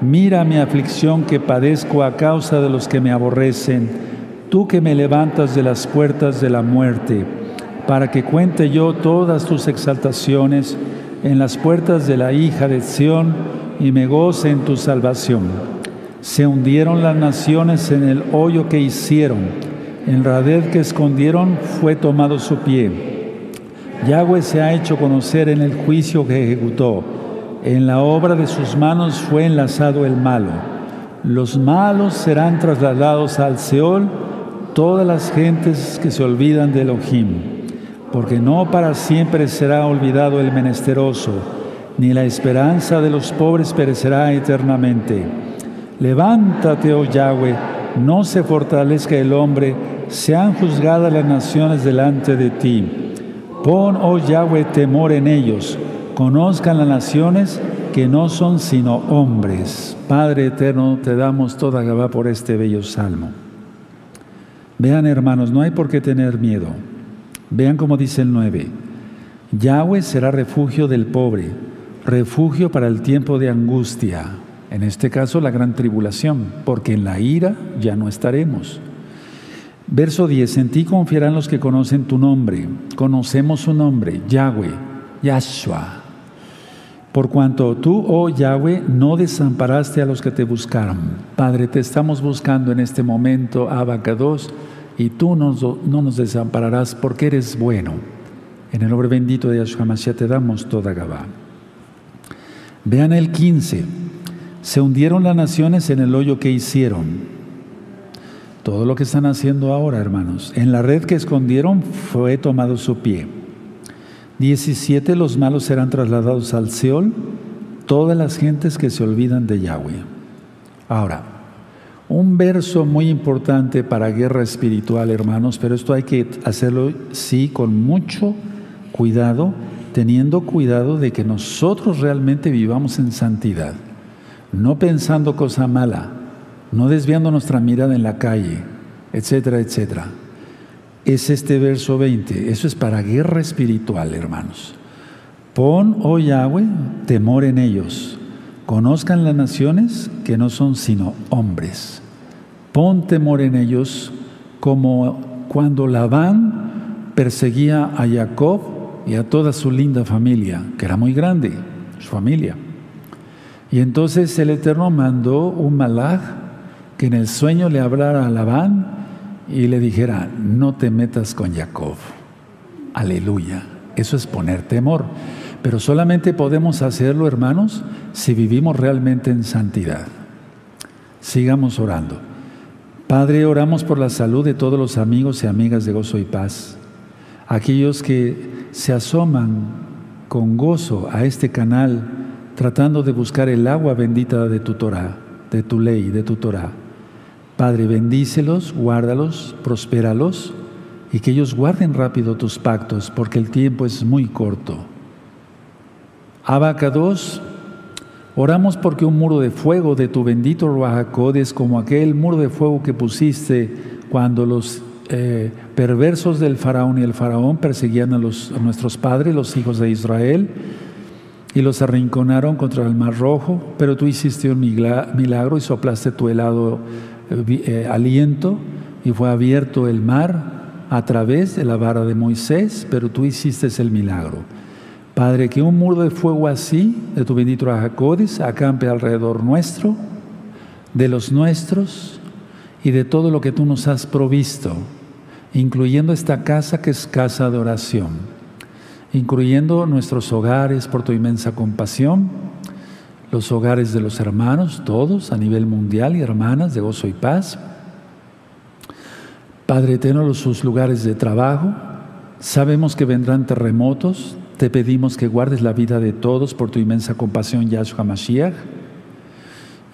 S1: mira mi aflicción que padezco a causa de los que me aborrecen tú que me levantas de las puertas de la muerte, para que cuente yo todas tus exaltaciones en las puertas de la hija de Sión y me goce en tu salvación. Se hundieron las naciones en el hoyo que hicieron, en red que escondieron fue tomado su pie. Yahweh se ha hecho conocer en el juicio que ejecutó, en la obra de sus manos fue enlazado el malo. Los malos serán trasladados al Seol, todas las gentes que se olvidan de Elohim, porque no para siempre será olvidado el menesteroso, ni la esperanza de los pobres perecerá eternamente. Levántate, oh Yahweh, no se fortalezca el hombre, sean juzgadas las naciones delante de ti. Pon, oh Yahweh, temor en ellos, conozcan las naciones que no son sino hombres. Padre eterno, te damos toda Gabá por este bello salmo. Vean hermanos, no hay por qué tener miedo. Vean como dice el 9. Yahweh será refugio del pobre, refugio para el tiempo de angustia, en este caso la gran tribulación, porque en la ira ya no estaremos. Verso 10, en ti confiarán los que conocen tu nombre, conocemos su nombre, Yahweh, Yahshua. Por cuanto tú, oh Yahweh, no desamparaste a los que te buscaron. Padre, te estamos buscando en este momento, Abacados y tú no nos desampararás porque eres bueno. En el nombre bendito de Yahshua Mashiach te damos toda Gabá. Vean el 15. Se hundieron las naciones en el hoyo que hicieron. Todo lo que están haciendo ahora, hermanos. En la red que escondieron fue tomado su pie. 17. Los malos serán trasladados al Seol, todas las gentes que se olvidan de Yahweh. Ahora, un verso muy importante para guerra espiritual, hermanos, pero esto hay que hacerlo, sí, con mucho cuidado, teniendo cuidado de que nosotros realmente vivamos en santidad, no pensando cosa mala, no desviando nuestra mirada en la calle, etcétera, etcétera. Es este verso 20, eso es para guerra espiritual, hermanos. Pon, oh Yahweh, temor en ellos. Conozcan las naciones que no son sino hombres. Pon temor en ellos como cuando Labán perseguía a Jacob y a toda su linda familia, que era muy grande, su familia. Y entonces el Eterno mandó un malaj que en el sueño le hablara a Labán y le dijera, no te metas con Jacob. Aleluya. Eso es poner temor. Pero solamente podemos hacerlo, hermanos, si vivimos realmente en santidad. Sigamos orando. Padre, oramos por la salud de todos los amigos y amigas de Gozo y Paz, aquellos que se asoman con gozo a este canal tratando de buscar el agua bendita de tu Torah, de tu ley, de tu Torah. Padre, bendícelos, guárdalos, prospéralos y que ellos guarden rápido tus pactos porque el tiempo es muy corto. Abacados, Oramos porque un muro de fuego de tu bendito Ruajacod es como aquel muro de fuego que pusiste cuando los eh, perversos del faraón y el faraón perseguían a, los, a nuestros padres, los hijos de Israel, y los arrinconaron contra el mar rojo, pero tú hiciste un milagro y soplaste tu helado eh, aliento y fue abierto el mar a través de la vara de Moisés, pero tú hiciste el milagro. Padre, que un muro de fuego así, de tu bendito Jacodis, acampe alrededor nuestro, de los nuestros y de todo lo que tú nos has provisto, incluyendo esta casa que es casa de oración, incluyendo nuestros hogares por tu inmensa compasión, los hogares de los hermanos, todos a nivel mundial y hermanas de gozo y paz. Padre eterno, sus lugares de trabajo, sabemos que vendrán terremotos, te pedimos que guardes la vida de todos por tu inmensa compasión, Yahshua Mashiach,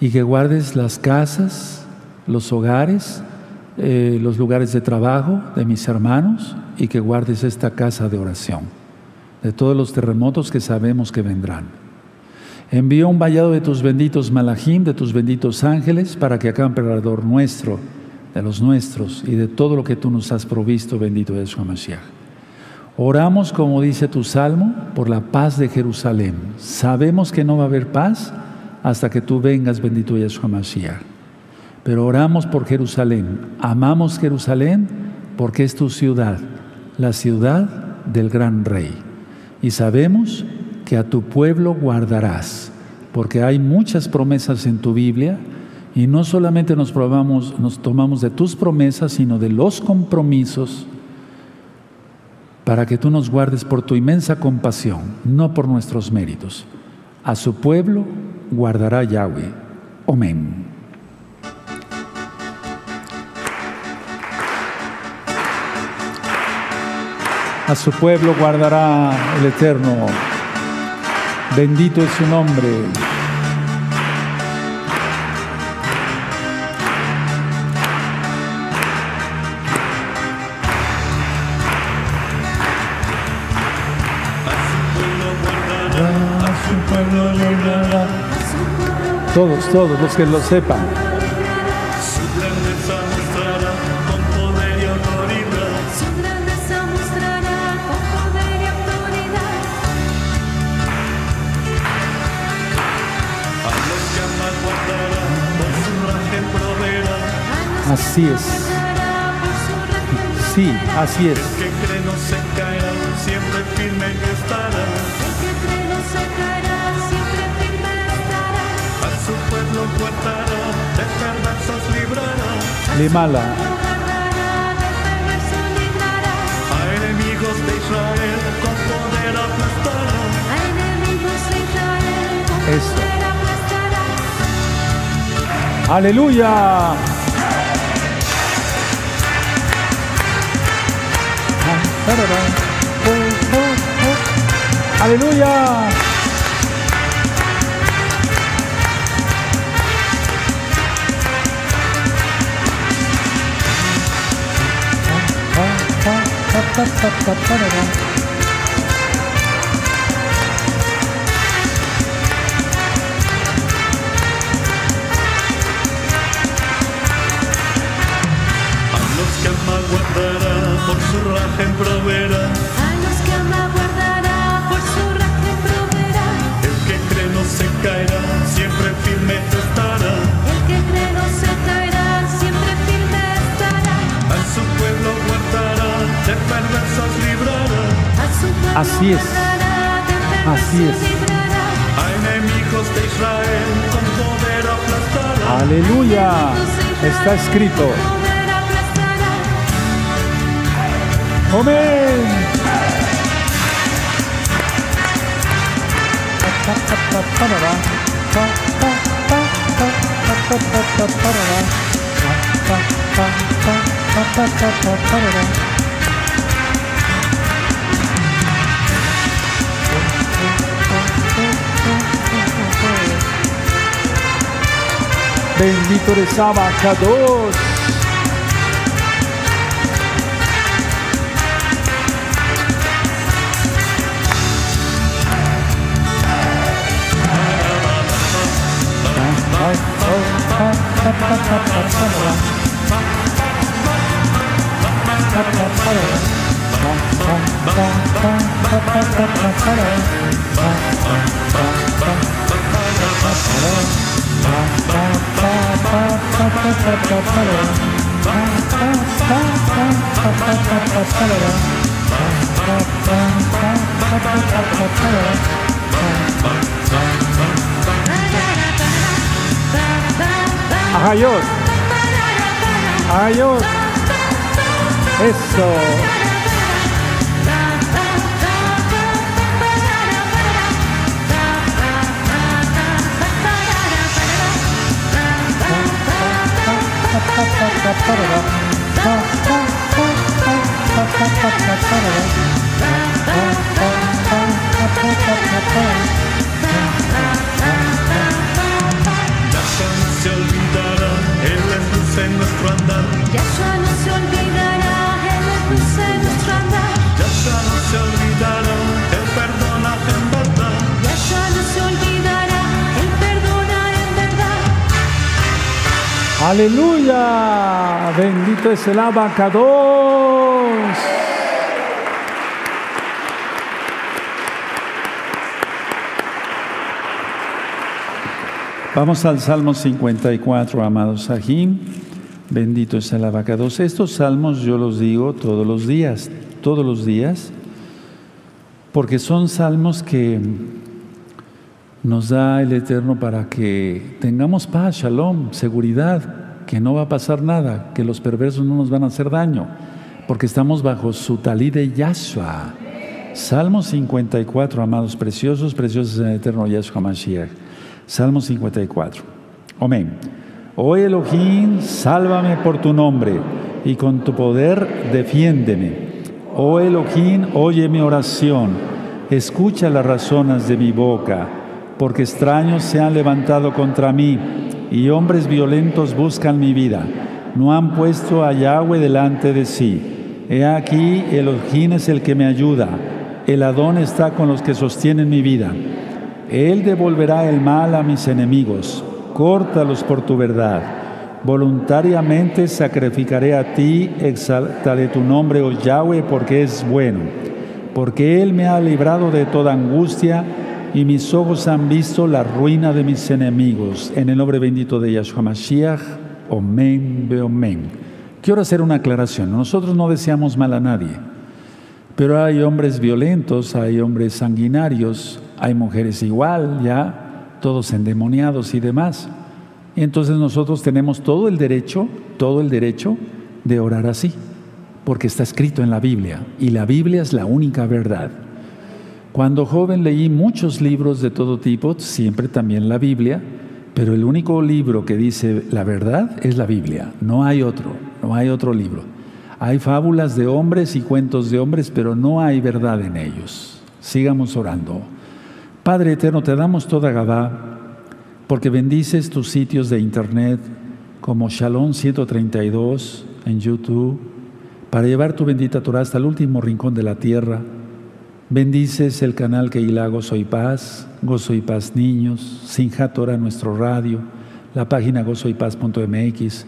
S1: y que guardes las casas, los hogares eh, los lugares de trabajo de mis hermanos y que guardes esta casa de oración de todos los terremotos que sabemos que vendrán. Envío un vallado de tus benditos malajim, de tus benditos ángeles, para que acampe alrededor nuestro, de los nuestros y de todo lo que tú nos has provisto, bendito Yeshua Mashiach. Oramos, como dice tu salmo, por la paz de Jerusalén. Sabemos que no va a haber paz hasta que tú vengas, bendito Yeshua Mashiach. Pero oramos por Jerusalén. Amamos Jerusalén porque es tu ciudad, la ciudad del gran rey. Y sabemos que a tu pueblo guardarás, porque hay muchas promesas en tu Biblia y no solamente nos, probamos, nos tomamos de tus promesas, sino de los compromisos para que tú nos guardes por tu inmensa compasión, no por nuestros méritos. A su pueblo guardará Yahweh. Amén. A su pueblo guardará el Eterno. Bendito es su nombre. Todos, todos los que lo sepan. Así es. Sí, así es.
S3: Que cree no se caerá, siempre firme estará.
S2: El que cree no se caerá, siempre firme estará.
S3: A su pueblo guardará, de perversos librará.
S2: Perverso librará.
S3: A enemigos de Israel con poder aplastará.
S2: A enemigos de Israel con
S1: Eso.
S2: poder aplastará.
S1: Aleluya. Aleluya. Así es. Así es.
S2: librará.
S3: A enemigos de Israel con poder aplastará.
S1: Aleluya. Está se olvidará el luz en nuestro andar.
S3: Ya no se olvidará el luz en nuestro andar.
S2: Ya no se olvidará.
S1: Aleluya. Bendito es el abacados. Vamos al Salmo 54, amados Sahim. Bendito es el abacados. Estos salmos yo los digo todos los días, todos los días, porque son salmos que nos da el Eterno para que tengamos paz, shalom, seguridad, que no va a pasar nada, que los perversos no nos van a hacer daño, porque estamos bajo su talí de Yahshua. Salmo 54, amados preciosos, preciosos en el Eterno Yahshua Mashiach. Salmo 54. Amén. Oh Elohim, sálvame por tu nombre y con tu poder defiéndeme. Oh Elohim, oye mi oración, escucha las razones de mi boca, porque extraños se han levantado contra mí y hombres violentos buscan mi vida. No han puesto a Yahweh delante de sí. He aquí, Elohim es el que me ayuda. El Adón está con los que sostienen mi vida. Él devolverá el mal a mis enemigos, córtalos por tu verdad. Voluntariamente sacrificaré a ti, exaltaré tu nombre, oh Yahweh, porque es bueno, porque Él me ha librado de toda angustia y mis ojos han visto la ruina de mis enemigos. En el nombre bendito de Yahshua Mashiach, Omen, Beomen. Quiero hacer una aclaración. Nosotros no deseamos mal a nadie, pero hay hombres violentos, hay hombres sanguinarios, hay mujeres igual, ya, todos endemoniados y demás. Entonces nosotros tenemos todo el derecho, todo el derecho de orar así, porque está escrito en la Biblia, y la Biblia es la única verdad. Cuando joven leí muchos libros de todo tipo, siempre también la Biblia, pero el único libro que dice la verdad es la Biblia, no hay otro, no hay otro libro. Hay fábulas de hombres y cuentos de hombres, pero no hay verdad en ellos. Sigamos orando. Padre eterno, te damos toda Gabá, porque bendices tus sitios de internet como Shalom 132 en YouTube, para llevar tu bendita Torah hasta el último rincón de la tierra. Bendices el canal que hila Gozo y Paz, Gozo y Paz Niños, Sinja Torah nuestro radio, la página gozoypaz.mx.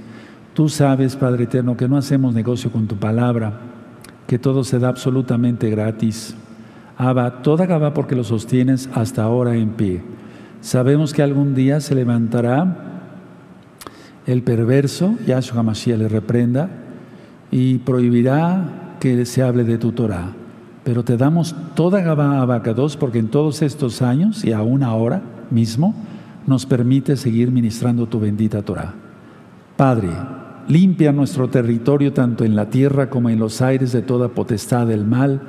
S1: Tú sabes, Padre eterno, que no hacemos negocio con tu palabra, que todo se da absolutamente gratis. Abba, toda Gabá porque lo sostienes hasta ahora en pie. Sabemos que algún día se levantará el perverso, Yahshua Mashiach le reprenda, y prohibirá que se hable de tu Torah. Pero te damos toda Gabá Abacados porque en todos estos años y aún ahora mismo nos permite seguir ministrando tu bendita Torah. Padre, limpia nuestro territorio tanto en la tierra como en los aires de toda potestad del mal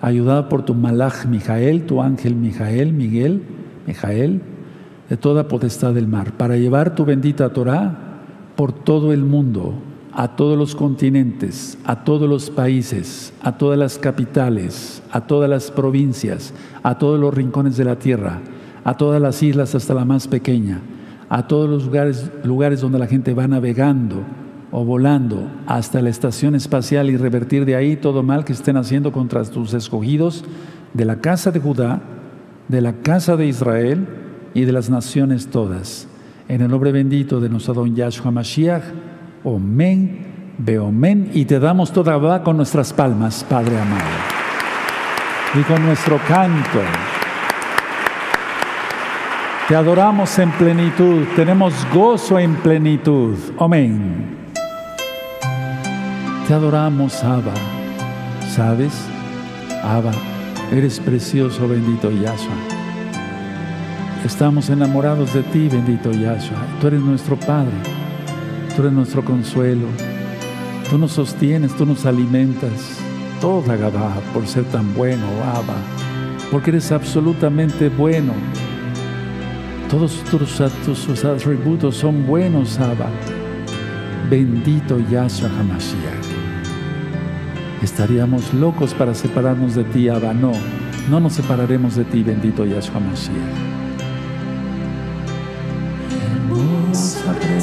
S1: ayudado por tu malach Mijael, tu ángel Mijael, Miguel, Mijael, de toda potestad del mar, para llevar tu bendita Torah por todo el mundo, a todos los continentes, a todos los países, a todas las capitales, a todas las provincias, a todos los rincones de la tierra, a todas las islas hasta la más pequeña, a todos los lugares, lugares donde la gente va navegando, o volando hasta la estación espacial y revertir de ahí todo mal que estén haciendo contra tus escogidos de la casa de Judá, de la casa de Israel y de las naciones todas. En el nombre bendito de nuestro don Yahshua Mashiach, Omen, Beomen, y te damos toda verdad con nuestras palmas, Padre amado, y con nuestro canto. Te adoramos en plenitud, tenemos gozo en plenitud. Amén. Te adoramos, Abba. ¿Sabes? Abba, eres precioso, bendito Yahshua. Estamos enamorados de ti, bendito Yahshua. Tú eres nuestro Padre. Tú eres nuestro consuelo. Tú nos sostienes, tú nos alimentas. Toda Gabá por ser tan bueno, Abba. Porque eres absolutamente bueno. Todos tus, atributos son buenos, Abba. Bendito Yahshua Hamashiach. Estaríamos locos para separarnos de ti, Abba. No, no nos separaremos de ti, bendito Yahshua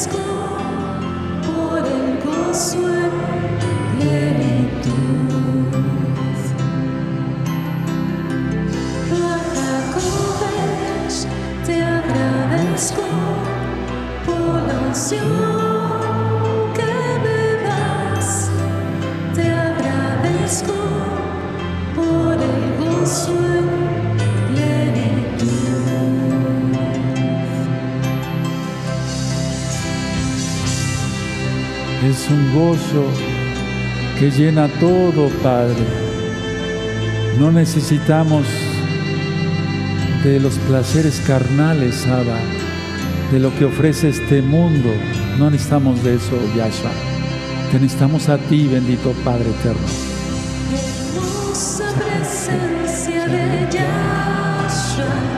S2: school. que llena
S1: todo, Padre. No necesitamos de los placeres carnales, Abba, de lo que ofrece este mundo. No necesitamos de eso, Yahshua. Te necesitamos a ti, bendito Padre eterno.
S2: Hermosa presencia de Yahshua.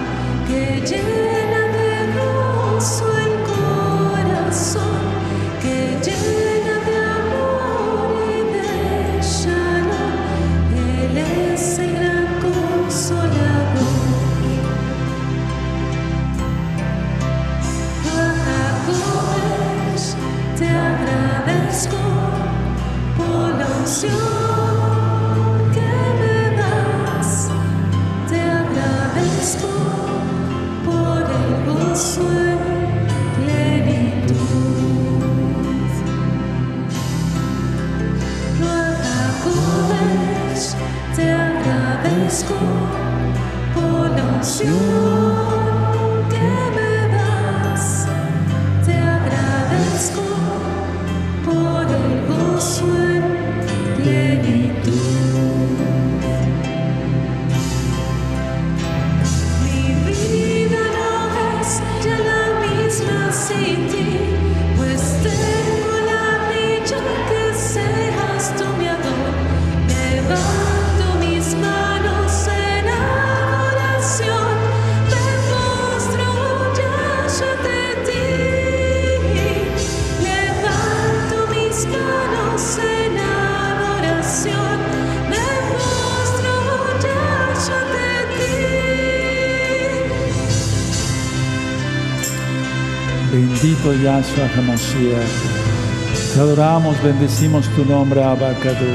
S1: Yahshua HaMashiach. Te adoramos, bendecimos tu nombre, Abacados.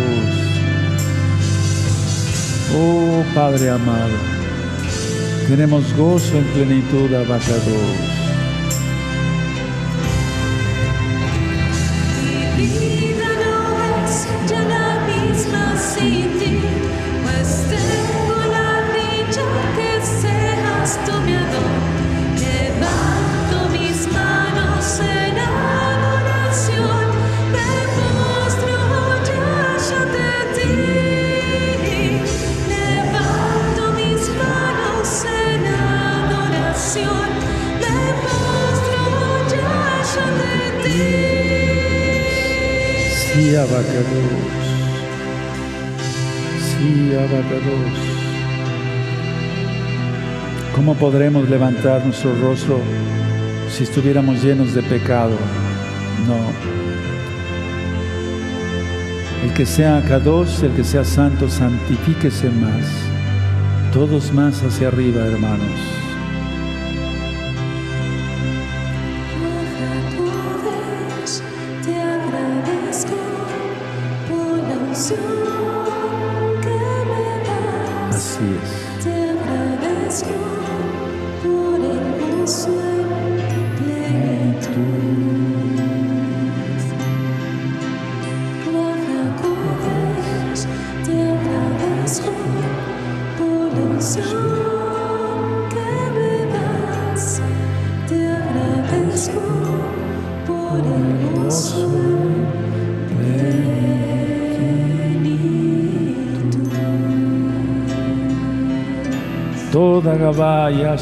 S1: Oh Padre amado, tenemos gozo en plenitud, Abacados. Sí, Abacados. Sí, Abacados. ¿Cómo podremos levantar nuestro rostro si estuviéramos llenos de pecado? No. El que sea Kadosh, el que sea santo, santifíquese más. Todos más hacia arriba, hermanos.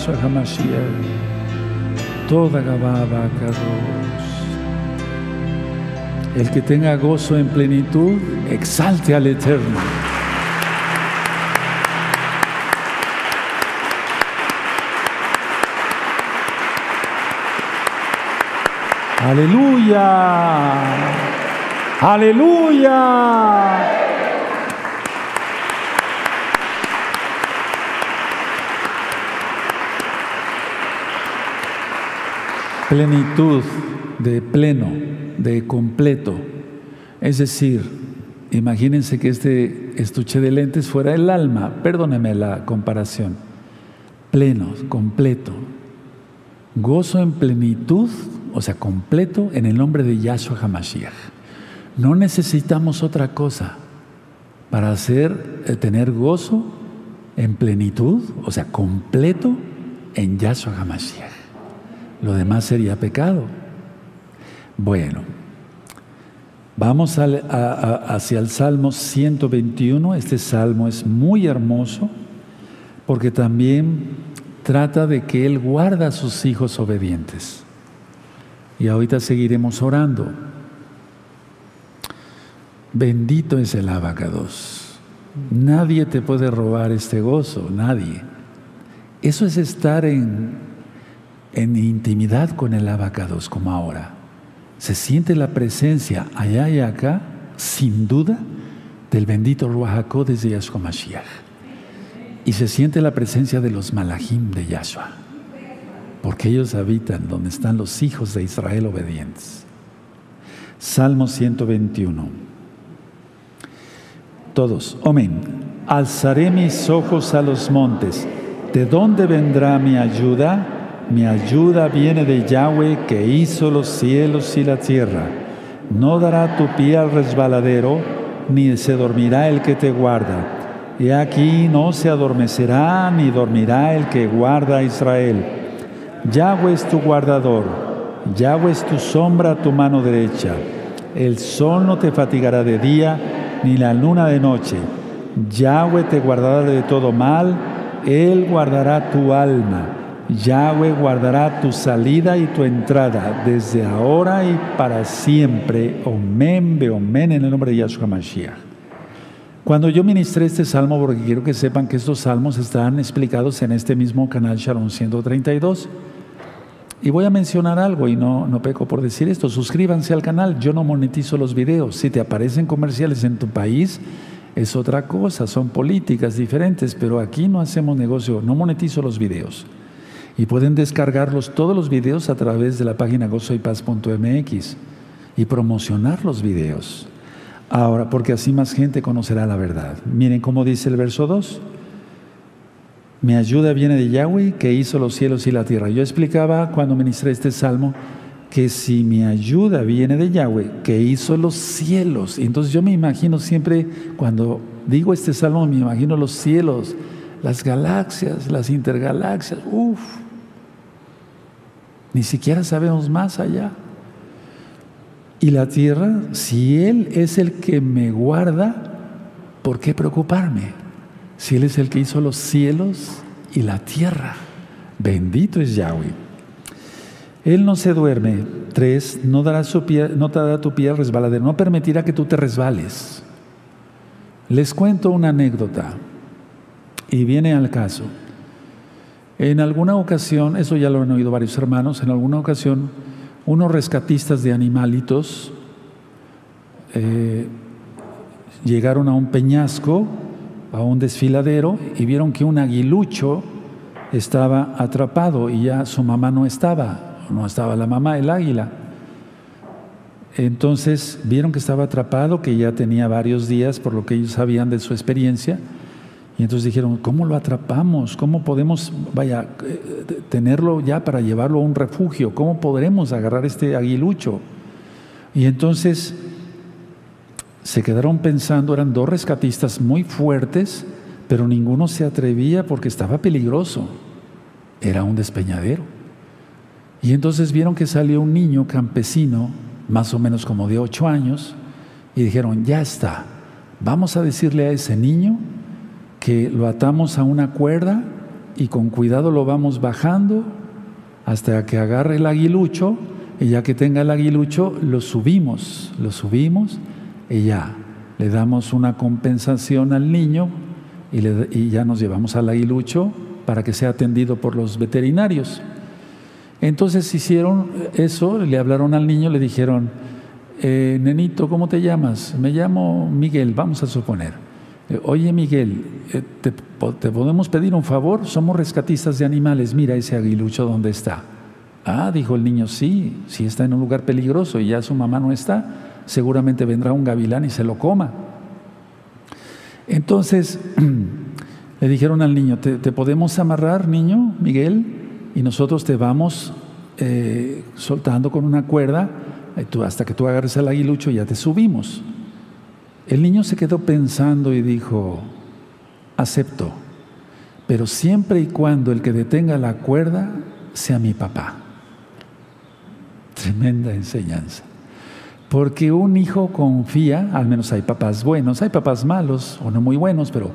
S1: Yahshua HaMashiach, toda Gababa Kadosh. El que tenga gozo en plenitud, exalte al Eterno. Aleluya. Aleluya. Plenitud de pleno, de completo. Es decir, imagínense que este estuche de lentes fuera el alma, perdóneme la comparación. Pleno, completo. Gozo en plenitud, o sea, completo en el nombre de Yahshua HaMashiach. No necesitamos otra cosa para hacer, eh, tener gozo en plenitud, o sea, completo en Yahshua HaMashiach. Lo demás sería pecado. Bueno, vamos hacia el Salmo 121. Este salmo es muy hermoso porque también trata de que Él guarda a sus hijos obedientes. Y ahorita seguiremos orando. Bendito es el abacados. Nadie te puede robar este gozo, nadie. Eso es estar en, en intimidad con el abacados, como ahora. Se siente la presencia allá y acá, sin duda, del bendito Ruach HaKodesh de Yahshua Mashiach. Y se siente la presencia de los malachim de Yahshua, porque ellos habitan donde están los hijos de Israel obedientes. Salmo 121. Todos, amén. Alzaré mis ojos a los montes. ¿De dónde vendrá mi ayuda? Mi ayuda viene de Yahweh que hizo los cielos y la tierra. No dará tu pie al resbaladero, ni se dormirá el que te guarda. Y aquí no se adormecerá ni dormirá el que guarda a Israel. Yahweh es tu guardador, Yahweh es tu sombra a tu mano derecha. El sol no te fatigará de día, ni la luna de noche. Yahweh te guardará de todo mal, Él guardará tu alma. Yahweh guardará tu salida y tu entrada desde ahora y para siempre. Omen, beomen, en el nombre de Yahshua Mashiach. Cuando yo ministré este salmo, porque quiero que sepan que estos salmos están explicados en este mismo canal Shalom 132. Y voy a mencionar algo y no, no peco por decir esto. Suscríbanse al canal, yo no monetizo los videos. Si te aparecen comerciales en tu país, es otra cosa, son políticas diferentes, pero aquí no hacemos negocio, no monetizo los videos. Y pueden descargarlos todos los videos a través de la página gozoypaz.mx y promocionar los videos. Ahora, porque así más gente conocerá la verdad. Miren cómo dice el verso 2. Mi ayuda viene de Yahweh que hizo los cielos y la tierra. Yo explicaba cuando ministré este salmo que si mi ayuda viene de Yahweh que hizo los cielos, entonces yo me imagino siempre cuando digo este salmo, me imagino los cielos, las galaxias, las intergalaxias, uff, ni siquiera sabemos más allá. Y la tierra, si Él es el que me guarda, ¿por qué preocuparme? Si Él es el que hizo los cielos y la tierra. Bendito es Yahweh. Él no se duerme. Tres, no, dará su pie, no te dará tu pie al resbaladero. No permitirá que tú te resbales. Les cuento una anécdota y viene al caso. En alguna ocasión, eso ya lo han oído varios hermanos, en alguna ocasión unos rescatistas de animalitos eh, llegaron a un peñasco, a un desfiladero, y vieron que un aguilucho estaba atrapado y ya su mamá no estaba, no estaba la mamá, el águila. Entonces vieron que estaba atrapado, que ya tenía varios días, por lo que ellos sabían de su experiencia, y entonces dijeron, ¿cómo lo atrapamos? ¿Cómo podemos, vaya, tenerlo ya para llevarlo a un refugio? ¿Cómo podremos agarrar este aguilucho? Y entonces se quedaron pensando, eran dos rescatistas muy fuertes, pero ninguno se atrevía porque estaba peligroso. Era un despeñadero. Y entonces vieron que salió un niño campesino, más o menos como de ocho años, y dijeron, ya está, vamos a decirle a ese niño que lo atamos a una cuerda y con cuidado lo vamos bajando hasta que agarre el aguilucho y ya que tenga el aguilucho lo subimos, lo subimos y ya le damos una compensación al niño y, ya nos llevamos al aguilucho para que sea atendido por los veterinarios. Entonces hicieron eso, le hablaron al niño, le dijeron, eh, nenito, ¿cómo te llamas? Me llamo Miguel, vamos a suponer. Eh, Oye Miguel, eh, te, po- ¿te podemos pedir un favor? Somos rescatistas de animales, mira ese aguilucho donde está. Ah, dijo el niño, sí, si está en un lugar peligroso y ya su mamá no está, seguramente vendrá un gavilán y se lo coma. Entonces le dijeron al niño, ¿te, podemos amarrar, niño, Miguel? Y nosotros te vamos eh, soltando con una cuerda hasta que tú agarres al aguilucho y ya te subimos. El niño se quedó pensando y dijo, acepto, pero siempre y cuando el que detenga la cuerda sea mi papá. Tremenda enseñanza. Porque un hijo confía, al menos hay papás buenos, hay papás malos o no muy buenos, pero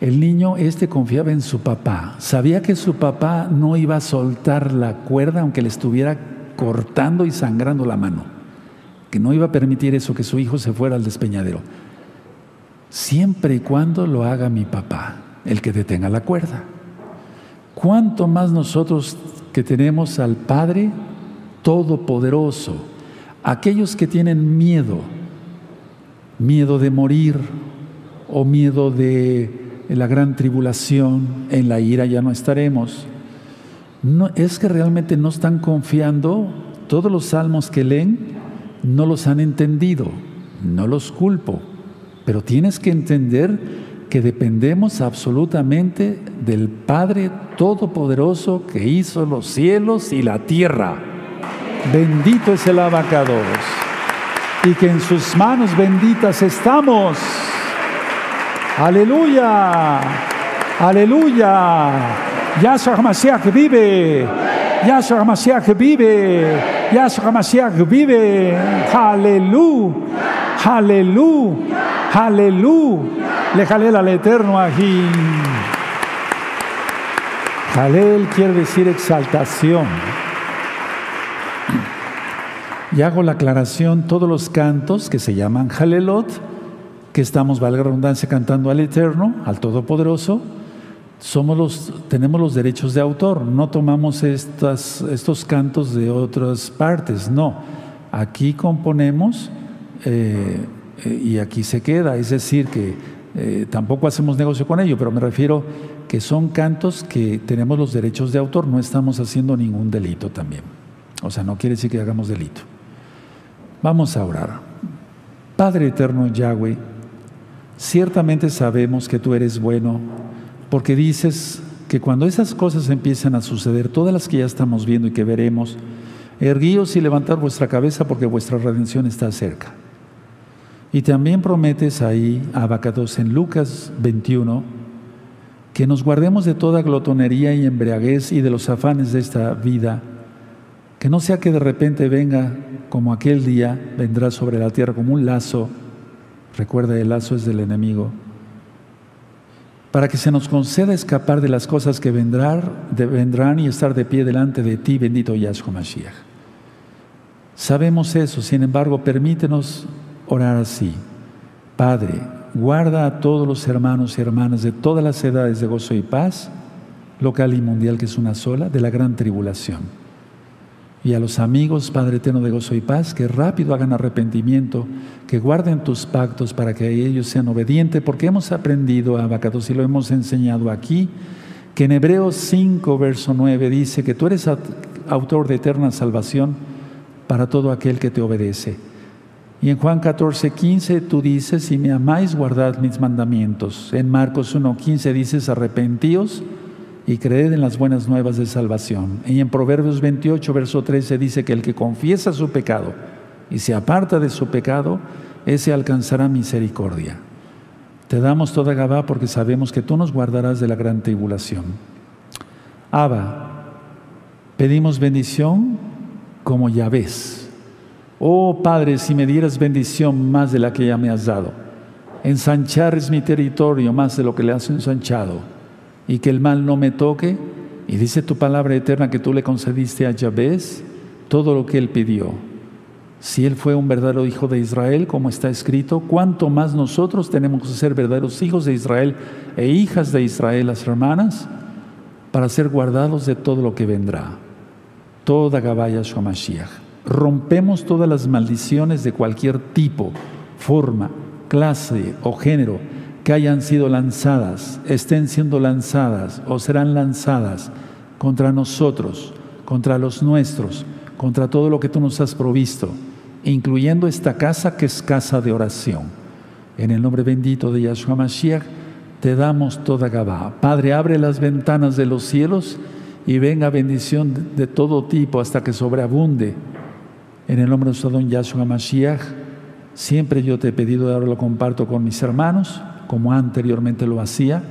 S1: el niño este confiaba en su papá. Sabía que su papá no iba a soltar la cuerda aunque le estuviera cortando y sangrando la mano. Que no iba a permitir eso, que su hijo se fuera al despeñadero. Siempre y cuando lo haga mi papá, el que detenga la cuerda. ¿Cuánto más nosotros que tenemos al Padre Todopoderoso? Aquellos que tienen miedo, miedo de morir o miedo de la gran tribulación, en la ira ya no estaremos. No, es que realmente no están confiando, todos los salmos que leen no los han entendido, no los culpo, pero tienes que entender que dependemos absolutamente del Padre Todopoderoso que hizo los cielos y la tierra. Bendito es el abacados. Y que en sus manos benditas estamos. Aleluya. Aleluya. Yahshua HaMashiach vive. Yahshua HaMashiach vive. Yahshua HaMashiach vive. Aleluya. Aleluya. Aleluya. Le jalel al eterno aquí. Jalel quiere decir exaltación. Y hago la aclaración, todos los cantos que se llaman Jalelot, que estamos, valga redundancia, cantando al Eterno, al Todopoderoso, somos los, tenemos los derechos de autor, no tomamos estas, estos cantos de otras partes, no. Aquí componemos eh, eh, y aquí se queda, es decir, que eh, tampoco hacemos negocio con ello, pero me refiero que son cantos que tenemos los derechos de autor, no estamos haciendo ningún delito también. O sea, no quiere decir que hagamos delito. Vamos a orar. Padre eterno Yahweh, ciertamente sabemos que tú eres bueno, porque dices que cuando esas cosas empiezan a suceder, todas las que ya estamos viendo y que veremos, erguíos y levantar vuestra cabeza porque vuestra redención está cerca. Y también prometes ahí, Abacados, en Lucas 21, que nos guardemos de toda glotonería y embriaguez y de los afanes de esta vida, que no sea que de repente venga como aquel día, vendrá sobre la tierra como un lazo, recuerda el lazo es del enemigo, para que se nos conceda escapar de las cosas que vendrán, y estar de pie delante de ti, bendito Yahshua Mashiach. Sabemos eso, sin embargo, permítenos orar así. Padre, guarda a todos los hermanos y hermanas de todas las edades de gozo y paz, local y mundial, que es una sola, de la gran tribulación. Y a los amigos, Padre eterno de gozo y paz, que rápido hagan arrepentimiento, que guarden tus pactos para que ellos sean obedientes, porque hemos aprendido, Abacados, y lo hemos enseñado aquí, que en Hebreos 5, verso 9 dice que tú eres autor de eterna salvación para todo aquel que te obedece. Y en Juan 14, 15 tú dices, si me amáis, guardad mis mandamientos. En Marcos 1, 15 dices, arrepentíos y creed en las buenas nuevas de salvación. Y en Proverbios 28, verso 13 dice que el que confiesa su pecado y se aparta de su pecado, ese alcanzará misericordia. Te damos toda Gabá porque sabemos que tú nos guardarás de la gran tribulación. Abba, pedimos bendición como ya ves. Oh Padre, si me dieras bendición más de la que ya me has dado, ensanchares mi territorio más de lo que le has ensanchado, y que el mal no me toque, y dice tu palabra eterna que tú le concediste a Yahvé todo lo que él pidió. Si él fue un verdadero hijo de Israel, como está escrito, cuánto más nosotros tenemos que ser verdaderos hijos de Israel e hijas de Israel, las hermanas, para ser guardados de todo lo que vendrá. Toda Gabaya Mashiach. Rompemos todas las maldiciones de cualquier tipo, forma, clase o género que hayan sido lanzadas, estén siendo lanzadas o serán lanzadas contra nosotros, contra los nuestros, contra todo lo que tú nos has provisto, incluyendo esta casa que es casa de oración. En el nombre bendito de Yahshua Mashiach, te damos toda Gabá. Padre, abre las ventanas de los cielos y venga bendición de todo tipo hasta que sobreabunde. En el nombre de nuestro don Yahshua Mashiach, siempre yo te he pedido ahora lo comparto con mis hermanos, como anteriormente lo hacía,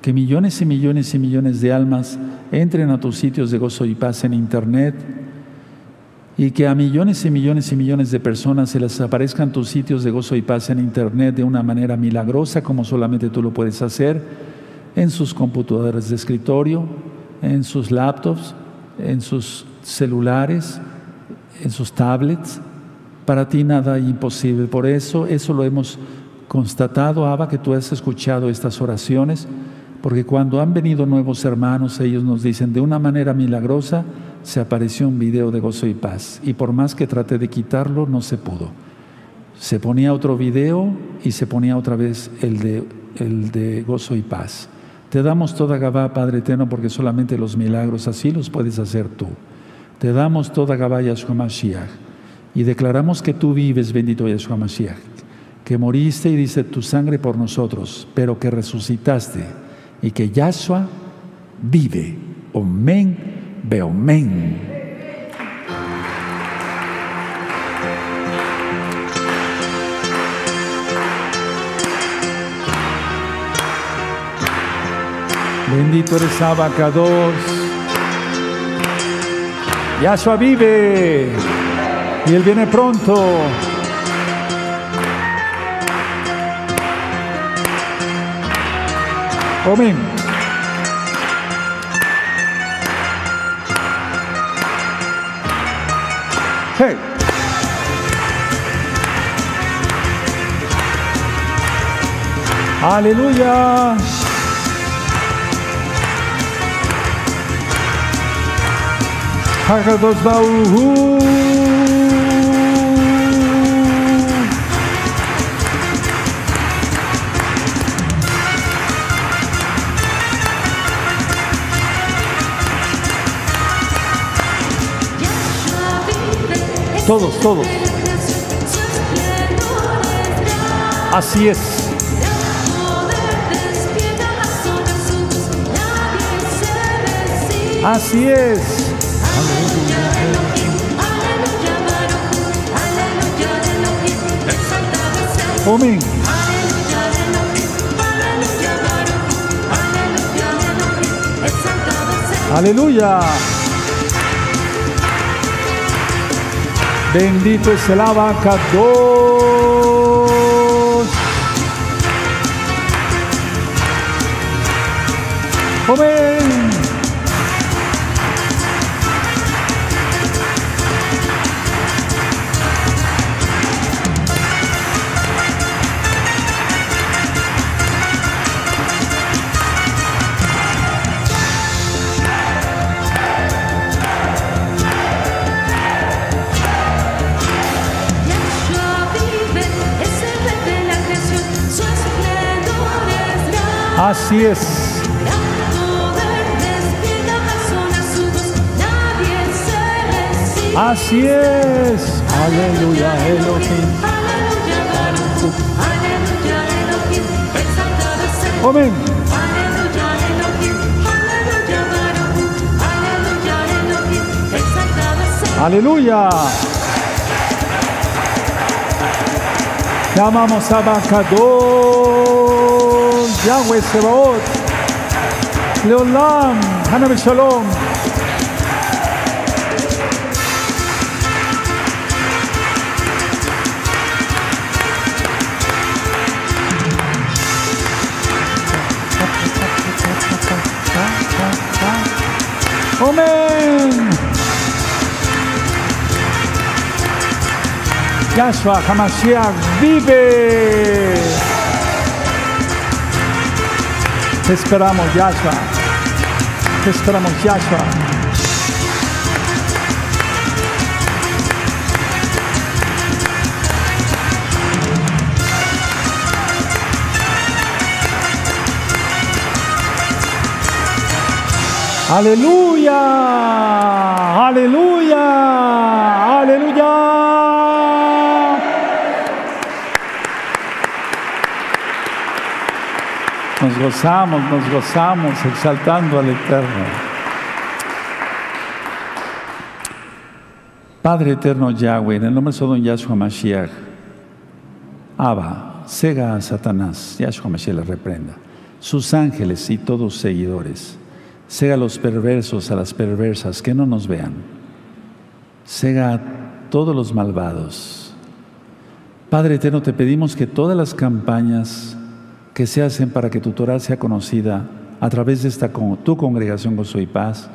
S1: que millones y millones y millones de almas entren a tus sitios de gozo y paz en internet y que a millones y millones y millones de personas se les aparezcan tus sitios de gozo y paz en internet de una manera milagrosa como solamente tú lo puedes hacer en sus computadoras de escritorio, en sus laptops, en sus celulares, en sus tablets. Para ti nada imposible. Por eso, eso lo hemos constatado, Abba, que tú has escuchado estas oraciones, porque cuando han venido nuevos hermanos, ellos nos dicen, de una manera milagrosa se apareció un video de gozo y paz. Y por más que traté de quitarlo, no se pudo. Se ponía otro video y se ponía otra vez el de, el de gozo y paz. Te damos toda Gabá, Padre eterno, porque solamente los milagros así los puedes hacer tú. Te damos toda Gabá, Yahshua Mashiach. Y declaramos que tú vives, bendito Yahshua Mashiach. Que moriste y dice tu sangre por nosotros, pero que resucitaste. Y que Yahshua vive. Omen, beomen. Bendito eres Abacados. Yahshua vive y Él viene pronto. Amén. Hey. Aleluya. Hakadosh Baruch Hu.
S2: Sus, nadie se resiste.
S1: Así es.
S2: Aleluya, Elohim,
S1: Bendito es el abacados.
S2: Se resiste.
S1: Así es. Aleluya, Elohim. Amén.
S2: Aleluya, Elohim, aleluya, Baruch,
S1: Yahweh Sebaot. Leolam. Hanabe Shalom. Amén. Yahshua Hamashiach vive. Te esperamos, Yahshua. Te esperamos, Yahshua. Aleluya, aleluya, aleluya. Gozamos, nos gozamos exaltando al Eterno. Padre eterno Yahweh, en el nombre de Don Yahshua Mashiach, Abba, cega a Satanás, Yahshua Mashiach le reprenda, sus ángeles y todos seguidores, cega a los perversos, a las perversas, que no nos vean, cega a todos los malvados. Padre eterno, te pedimos que todas las campañas que se hacen para que tu Torah sea conocida a través de esta tu congregación Gozo y Paz,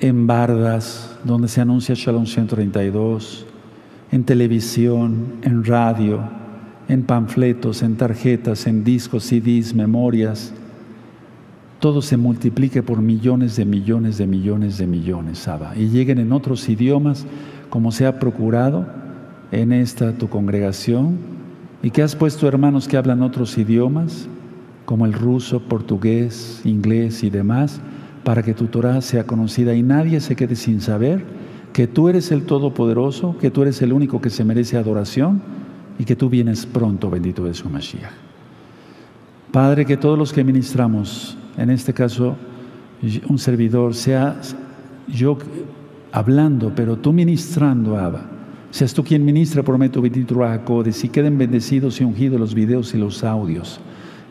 S1: en bardas, donde se anuncia Shalom 132, en televisión, en radio, en panfletos, en tarjetas, en discos, CDs, memorias, todo se multiplique por millones de millones de millones de millones, Abba, y lleguen en otros idiomas como se ha procurado en esta tu congregación y que has puesto hermanos que hablan otros idiomas, como el ruso, portugués, inglés y demás, para que tu Torah sea conocida y nadie se quede sin saber que tú eres el Todopoderoso, que tú eres el único que se merece adoración y que tú vienes pronto, bendito es su Mashiach. Padre, que todos los que ministramos, en este caso un servidor, sea yo hablando, pero tú ministrando, Abba. Seas tú quien ministra por medio bendito Rahakodes y queden bendecidos y ungidos los videos y los audios.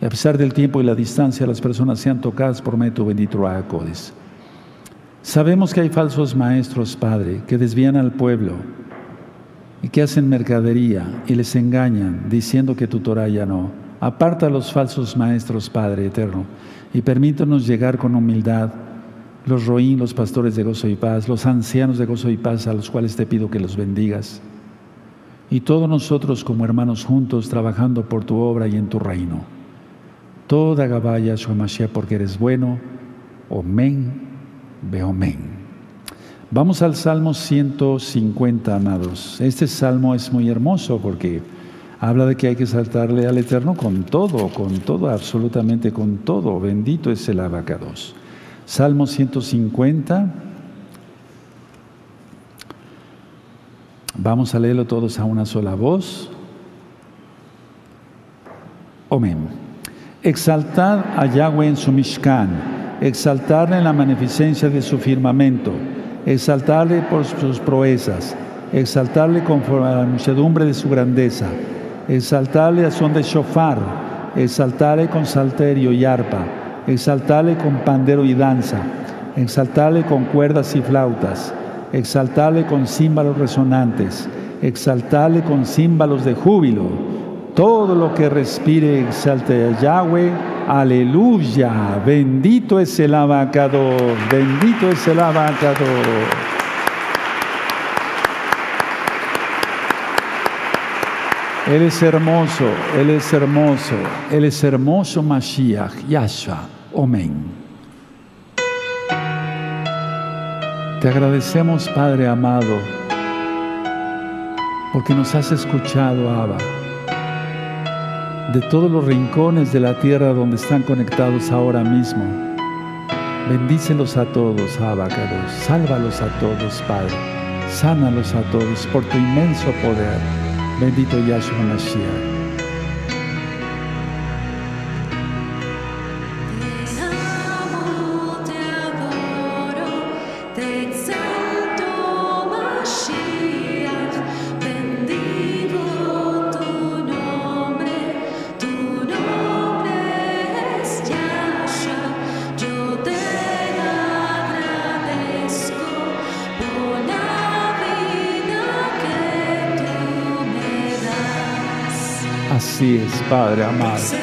S1: Y a pesar del tiempo y la distancia, las personas sean tocadas por medio bendito Rahakodes. Sabemos que hay falsos maestros, Padre, que desvían al pueblo y que hacen mercadería y les engañan diciendo que tu Torah ya no. Aparta a los falsos maestros, Padre eterno, y permítanos llegar con humildad, los roín, los pastores de gozo y paz, los ancianos de gozo y paz, a los cuales te pido que los bendigas. Y todos nosotros como hermanos juntos trabajando por tu obra y en tu reino. Toda Gabaya, Mashiach, porque eres bueno. Omen, Beomen. Vamos al Salmo 150, amados. Este salmo es muy hermoso porque habla de que hay que saltarle al Eterno con todo, con todo, absolutamente con todo. Bendito es el abacados. Salmo 150. Vamos a leerlo todos a una sola voz. Amén. Exaltad a Yahweh en su Mishkan, exaltarle en la magnificencia de su firmamento, exaltarle por sus proezas, exaltarle conforme a la muchedumbre de su grandeza, exaltarle a son de shofar, exaltarle con salterio y arpa, exaltarle con pandero y danza, exaltarle con cuerdas y flautas, exaltarle con címbalos resonantes, exaltarle con címbalos de júbilo. Todo lo que respire exalte a Yahweh. Aleluya. Bendito es el abacador. Bendito es el abacador. Él es hermoso, Él es hermoso, Él es hermoso Mashiach, Yahshua, Amén. Te agradecemos, Padre amado, porque nos has escuchado, Abba, de todos los rincones de la tierra donde están conectados ahora mismo. Bendícelos a todos, Abacados. Sálvalos a todos, Padre. Sánalos a todos por tu inmenso poder. Bendito Yahshua Mashiach. Padre amado.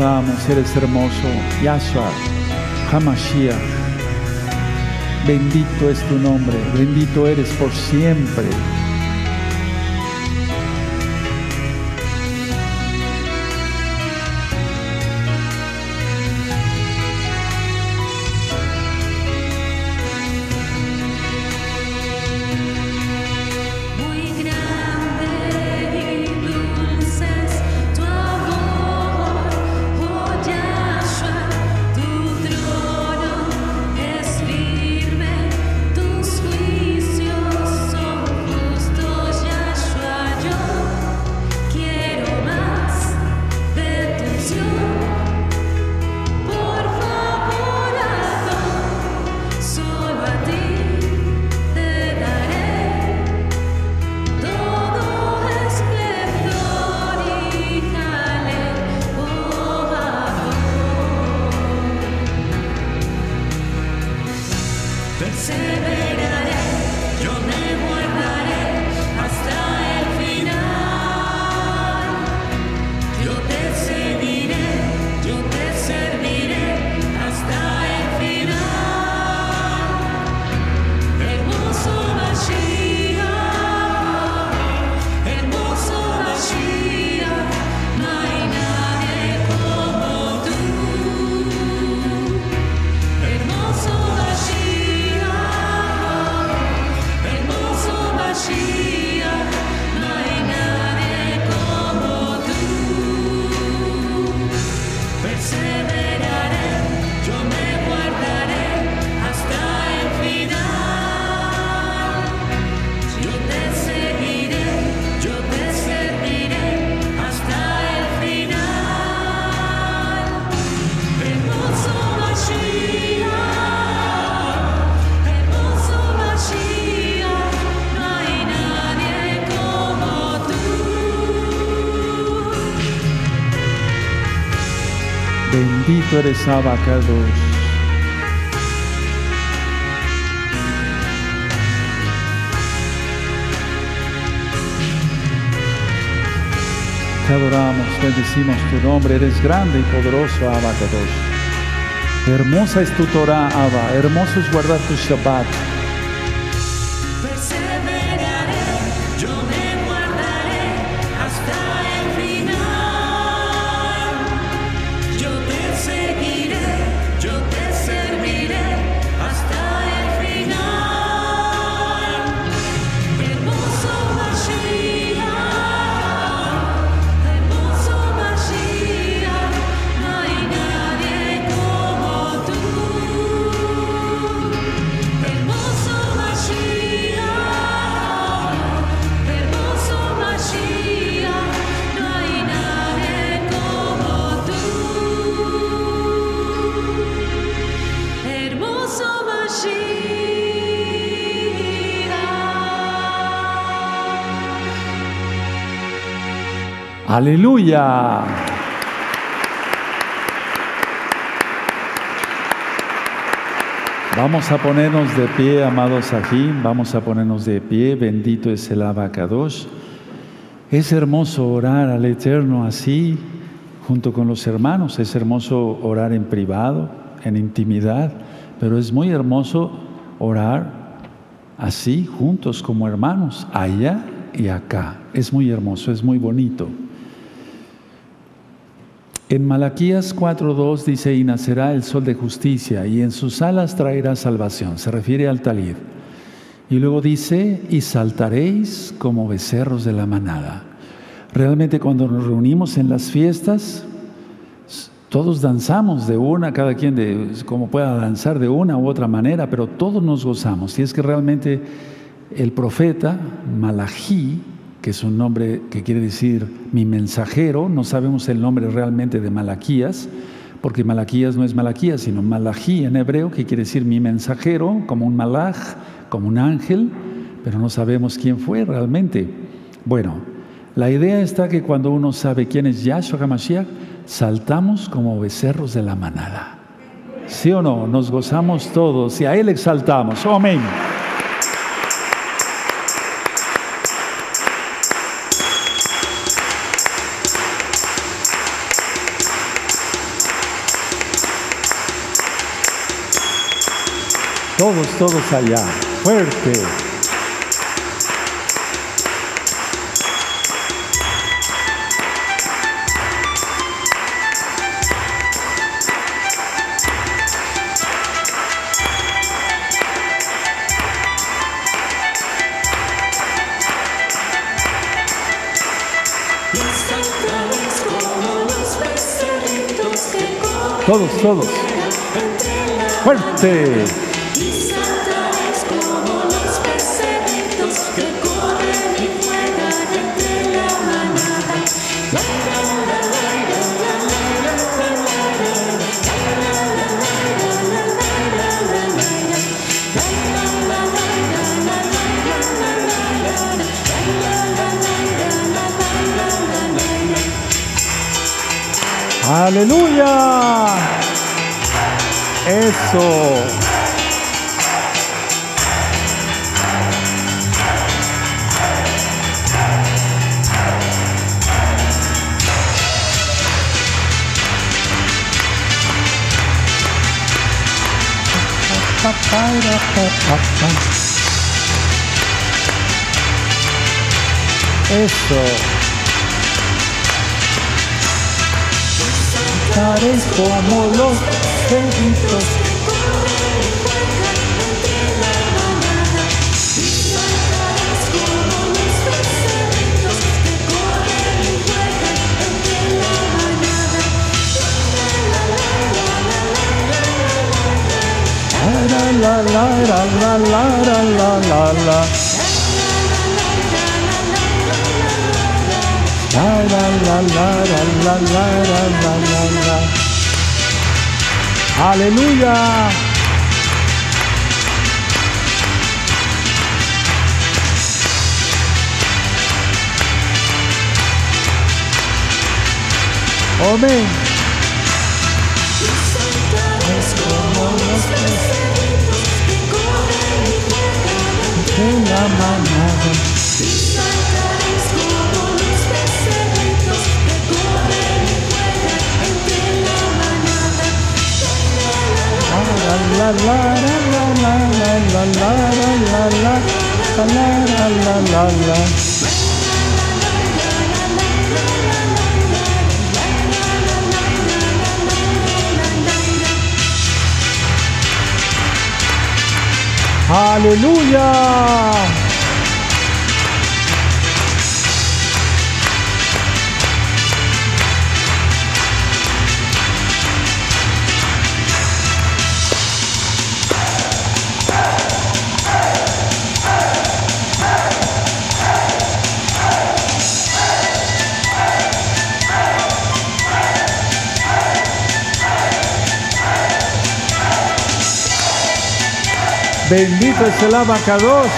S2: Adoramos, eres hermoso. Yahshua, Hamashiach. Bendito es tu nombre, bendito eres por siempre. Bendito eres Abacados. Te adoramos, bendecimos tu nombre, eres grande y poderoso, Abacados. Hermosa es tu Torah, Abba, hermoso es guardar tu Shabbat. Aleluya. Vamos a ponernos de pie, amados aquí, vamos a ponernos de pie, bendito es el Abacados. Es hermoso orar al Eterno así, junto con los hermanos, es hermoso orar en privado, en intimidad, pero es muy hermoso orar así, juntos como hermanos, allá y acá. Es muy hermoso, es muy bonito. En Malaquías 4.2 dice, y nacerá el sol de justicia, y en sus alas traerá salvación. Se refiere al talid. Y luego dice, y saltaréis como becerros de la manada. Realmente cuando nos reunimos en las fiestas, todos danzamos de una, cada quien de como pueda danzar de una u otra manera, pero todos nos gozamos. Y es que realmente el profeta Malají, que es un nombre que quiere decir mi mensajero, no sabemos el nombre realmente de Malaquías, porque Malaquías no es Malaquías, sino Malají en hebreo, que quiere decir mi mensajero, como un malaj, como un ángel, pero no sabemos quién fue realmente. Bueno, la idea está que cuando uno sabe quién es Yahshua HaMashiach, saltamos como becerros de la manada. ¿Sí o no? Nos gozamos todos y a Él exaltamos. Oh, amén.
S1: Todos, todos allá. Fuerte. todos, todos. Fuerte. Aleluya. Eso. Eso.
S2: Corren y juegan entre la.
S1: La la la la la la la la la la. La la la la la la la la. Aleluya. Amén. En la. Hallelujah! Bendito es el abacados.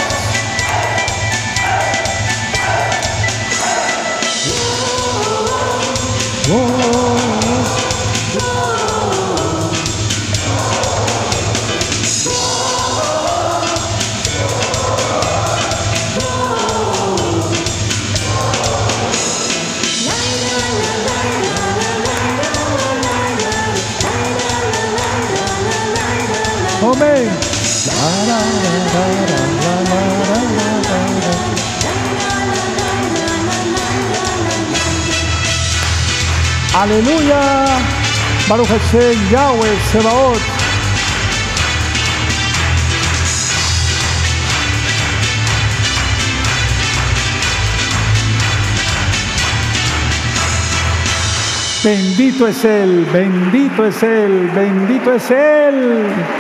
S1: Aleluya. Baruch Hashem, Yahweh, Sebaot. Bendito es Él, bendito es Él, bendito es Él.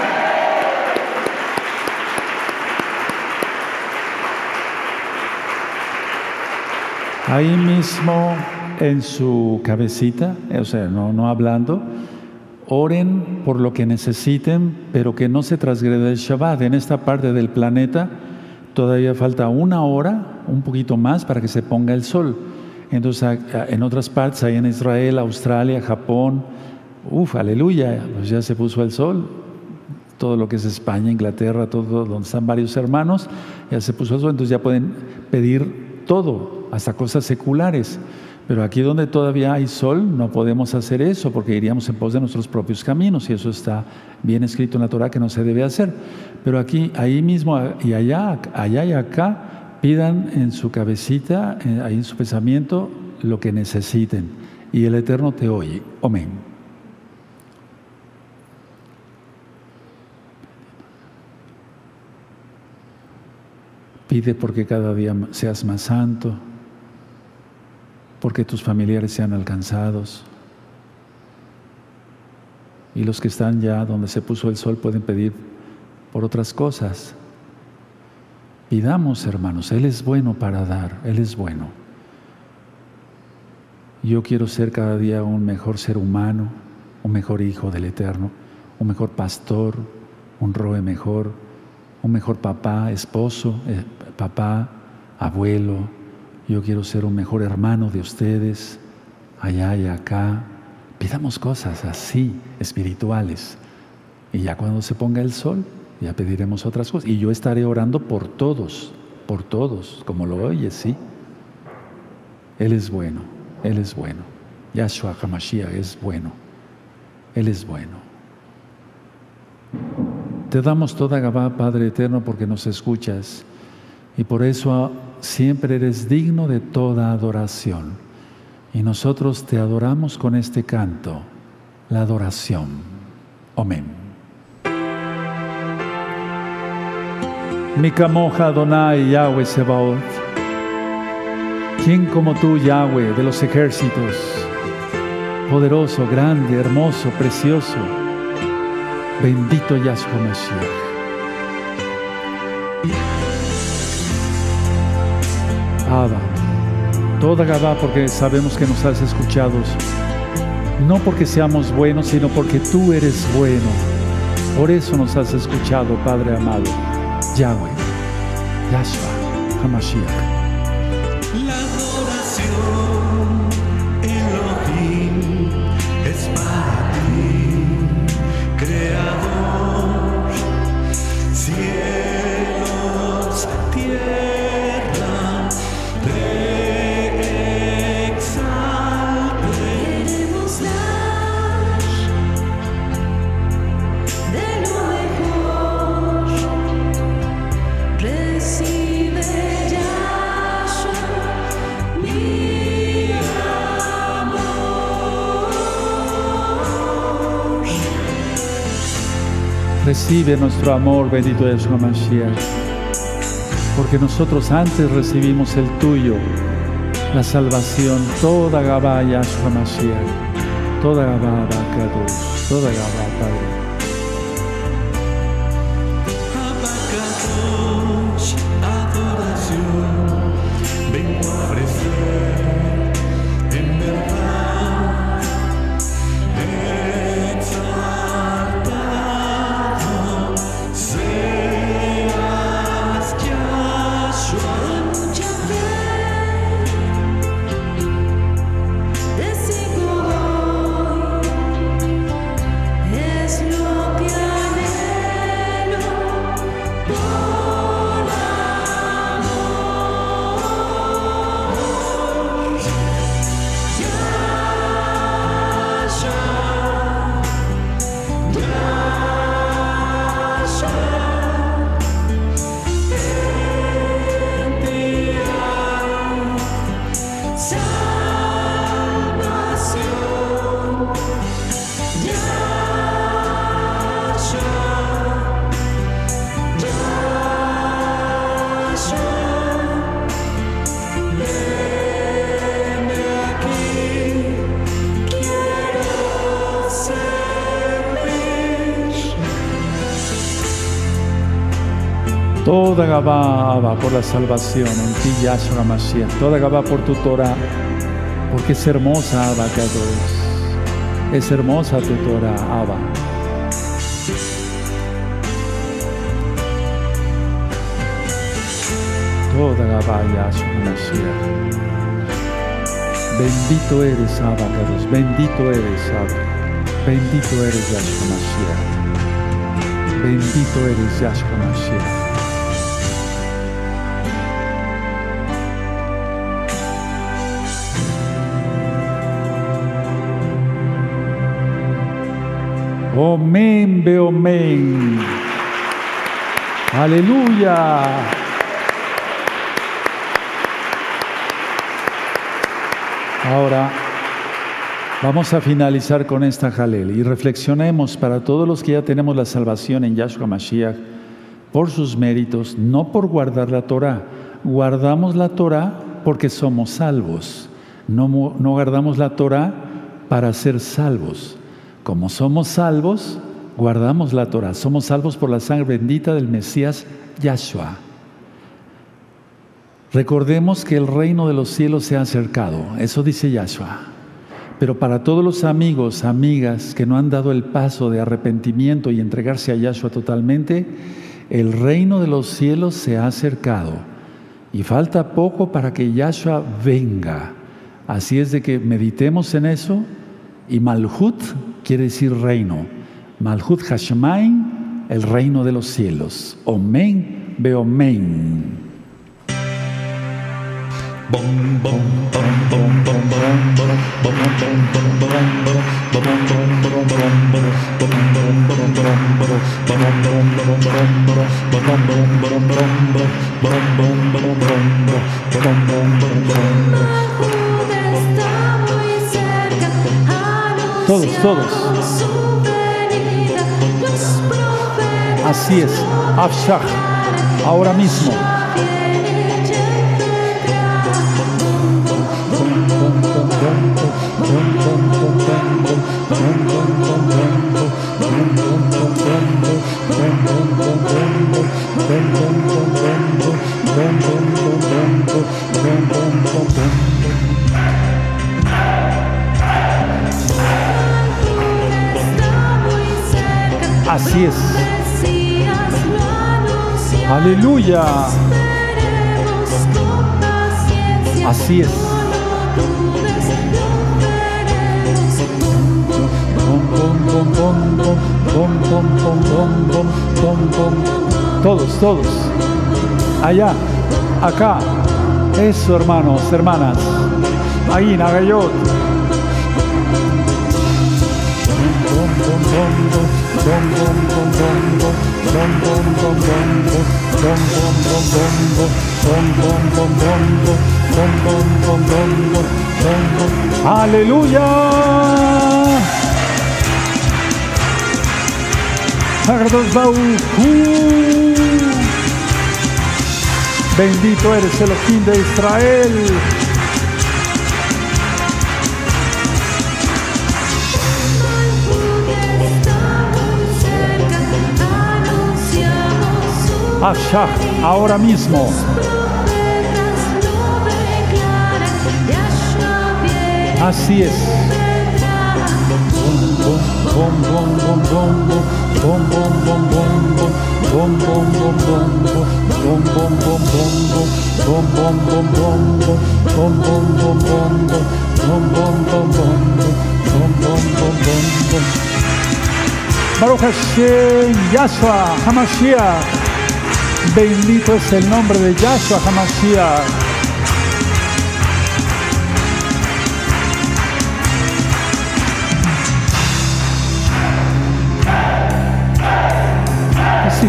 S1: Ahí mismo en su cabecita, o sea, no, no hablando, oren por lo que necesiten, pero que no se transgreda el Shabbat. En esta parte del planeta todavía falta una hora, un poquito más, para que se ponga el sol. Entonces, en otras partes, ahí en Israel, Australia, Japón, uff, aleluya, pues ya se puso el sol. Todo lo que es España, Inglaterra, todo donde están varios hermanos, ya se puso el sol, entonces ya pueden pedir todo, hasta cosas seculares. Pero aquí donde todavía hay sol no podemos hacer eso porque iríamos en pos de nuestros propios caminos y eso está bien escrito en la Torah que no se debe hacer. Pero aquí, ahí mismo y allá, allá y acá, pidan en su cabecita, eh, ahí en su pensamiento, lo que necesiten y el Eterno te oye. Amén. Pide porque cada día seas más santo porque tus familiares sean alcanzados. Y los que están ya donde se puso el sol pueden pedir por otras cosas. Pidamos, hermanos, Él es bueno para dar, Él es bueno. Yo quiero ser cada día un mejor ser humano, un mejor hijo del Eterno, un mejor pastor, un roe mejor, un mejor papá, esposo, eh, papá, abuelo, yo quiero ser un mejor hermano de ustedes, allá y acá. Pidamos cosas así, espirituales. Y ya cuando se ponga el sol, ya pediremos otras cosas. Y yo estaré orando por todos, por todos, como lo oyes, sí. Él es bueno, Él es bueno. Yahshua HaMashiach es bueno. Él es bueno. Te damos toda Gabá, Padre Eterno, porque nos escuchas. Y por eso siempre eres digno de toda adoración. Y nosotros te adoramos con este canto, la adoración. Amén. Mikamoja Adonai Yahweh Sebaot. ¿Quién como tú, Yahweh, de los ejércitos? Poderoso, grande, hermoso, precioso. Bendito Yahshua Mashiach. Abba, toda Gabá porque sabemos que nos has escuchado, no porque seamos buenos, sino porque tú eres bueno. Por eso nos has escuchado, Padre amado, Yahweh, Yahshua, Hamashiach.
S2: Recibe
S1: nuestro amor, bendito Yahshua Mashiach, porque nosotros antes recibimos el tuyo, la salvación, toda Gabá Yahshua Mashiach, toda Gabá Abacados, toda Gabá Padre. Toda Gabá, Abba, por la salvación en ti, Yahshua Mashiach. Toda Gabá por tu Torah, porque es hermosa, Abba, Kadosh. Es hermosa tu Torah, Abba. Toda Gabá, Yahshua Mashiach. Bendito eres, Abba, Kadosh. Bendito eres, Abba. Bendito eres, Yahshua Mashiach. Bendito eres, Yahshua Mashiach. Omen, beomen. Aleluya. Ahora vamos a finalizar con esta jalel y reflexionemos para todos los que ya tenemos la salvación en Yahshua Mashiach por sus méritos, no por guardar la Torah. Guardamos la Torah porque somos salvos. No, no guardamos la Torah para ser salvos. Como somos salvos, guardamos la Torah. Somos salvos por la sangre bendita del Mesías Yahshua. Recordemos que el reino de los cielos se ha acercado, eso dice Yahshua. Pero para todos los amigos, amigas que no han dado el paso de arrepentimiento y entregarse a Yahshua totalmente, el reino de los cielos se ha acercado y falta poco para que Yahshua venga. Así es de que meditemos en eso y Malhut quiere decir reino. Malhut Hashemain, el reino de los cielos. Omen, beomen todos. Así es, Afshah, ahora mismo. bom, bom, bom, bom, bom. Todos, todos. Allá, acá. Eso, hermanos, hermanas. Ahí, Nagayot. Aleluya. Bendito eres el Elohim de Israel. Ashah, ahora mismo. Así es. Baruch Hashem, Yahshua. Bendito es el nombre de Yahshua Hamashiach.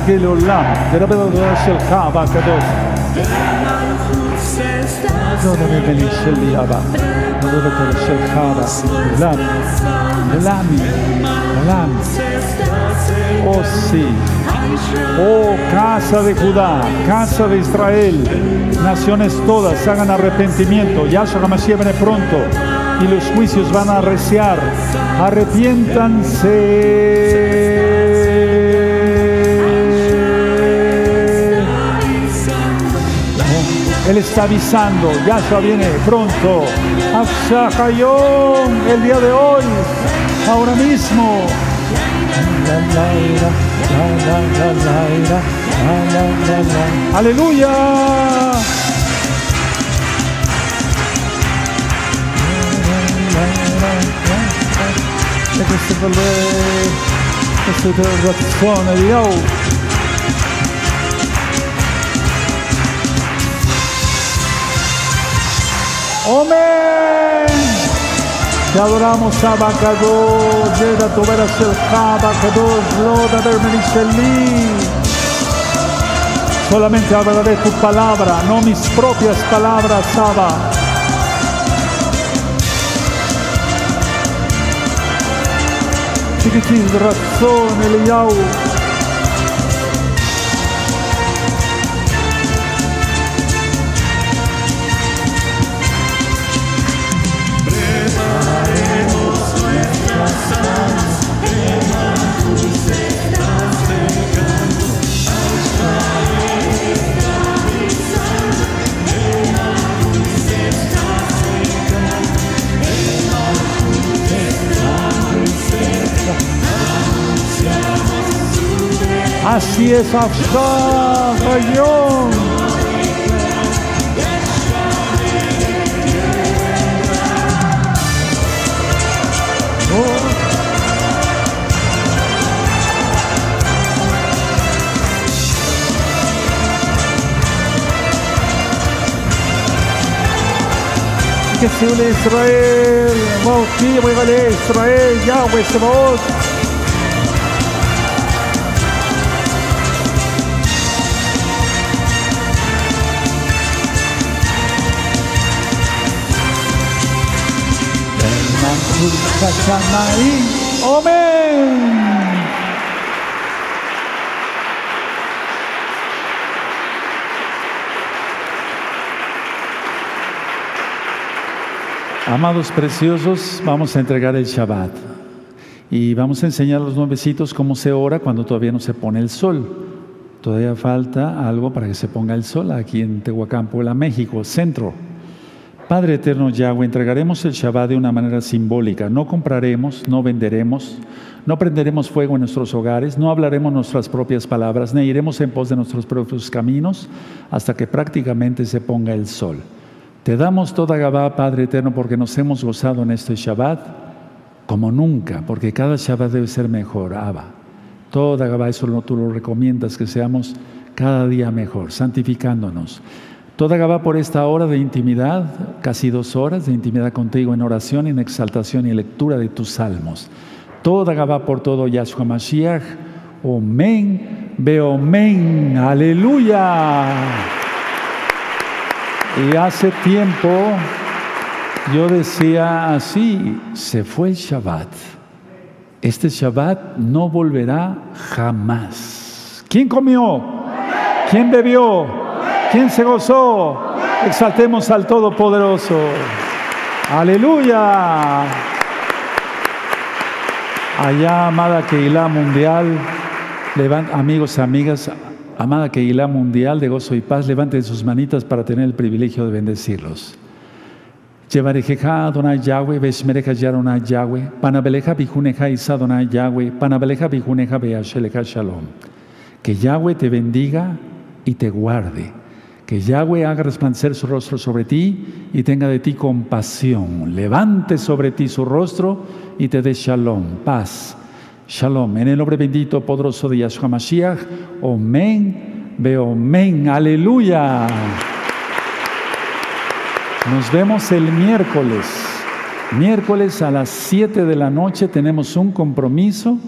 S1: que el olam de la pedo de el Jabba Kadosh Yo no me el día abajo مدارك الشيخارة لام Oh sí, oh casa de Judá, casa de Israel, naciones todas hagan arrepentimiento, Yahshua Hamashiach viene pronto y los juicios van a arreciar, arrepiéntanse. Él está avisando, Yahshua viene pronto. Hayom, el día de hoy, ahora mismo. Aleluya. Este Let us Amen. Te adoramos, Abacados, Yeda tu veras el Abacados, Loda Bermenishelí. Solamente hablaré tu palabra, no mis propias palabras, Abba. Chiquitis razón, Eliyahu. Así es, Afshah, Rayón. Oh. Que se une Israel, Mauti, Regale Israel, Yahweh Sebaot. Amados preciosos, vamos a entregar el Shabbat y vamos a enseñar a los nuevecitos cómo se ora cuando todavía no se pone el sol. Todavía falta algo para que se ponga el sol aquí en Tehuacán, Puebla, México, centro. Padre eterno Yahweh, entregaremos el Shabbat de una manera simbólica. No compraremos, no venderemos, no prenderemos fuego en nuestros hogares, no hablaremos nuestras propias palabras, ni iremos en pos de nuestros propios caminos hasta que prácticamente se ponga el sol. Te damos toda Gabá, Padre eterno, porque nos hemos gozado en este Shabbat como nunca, porque cada Shabbat debe ser mejor, Abba. Toda Gabá, eso tú lo recomiendas, que seamos cada día mejor, santificándonos. Toda Gabá por esta hora de intimidad, casi dos horas de intimidad contigo en oración, en exaltación y lectura de tus salmos. Toda Gabá por todo Yahshua Mashiach. Omen, Beomen, aleluya. Y hace tiempo yo decía así, se fue el Shabbat. Este Shabbat no volverá jamás. ¿Quién comió? ¿Quién bebió? ¿Quién se gozó? Exaltemos al Todopoderoso. Aleluya. Allá, amada Keilah Mundial, levan- amigos, amigas, amada Keilah Mundial de Gozo y Paz, levanten sus manitas para tener el privilegio de bendecirlos. Llevarejeja Adonai Yahweh, Beshmereja Yaronai Yahweh, Panabeleja Bijuneja Isa Yahweh, Panabeleja Bijuneja Shalom. Que Yahweh te bendiga y te guarde. Que Yahweh haga resplandecer su rostro sobre ti y tenga de ti compasión. Levante sobre ti su rostro y te dé shalom, paz. Shalom. En el nombre bendito, poderoso de Yahshua Mashiach. Omen, Beomen. Aleluya. Nos vemos el miércoles. Miércoles a las 7 de la noche tenemos un compromiso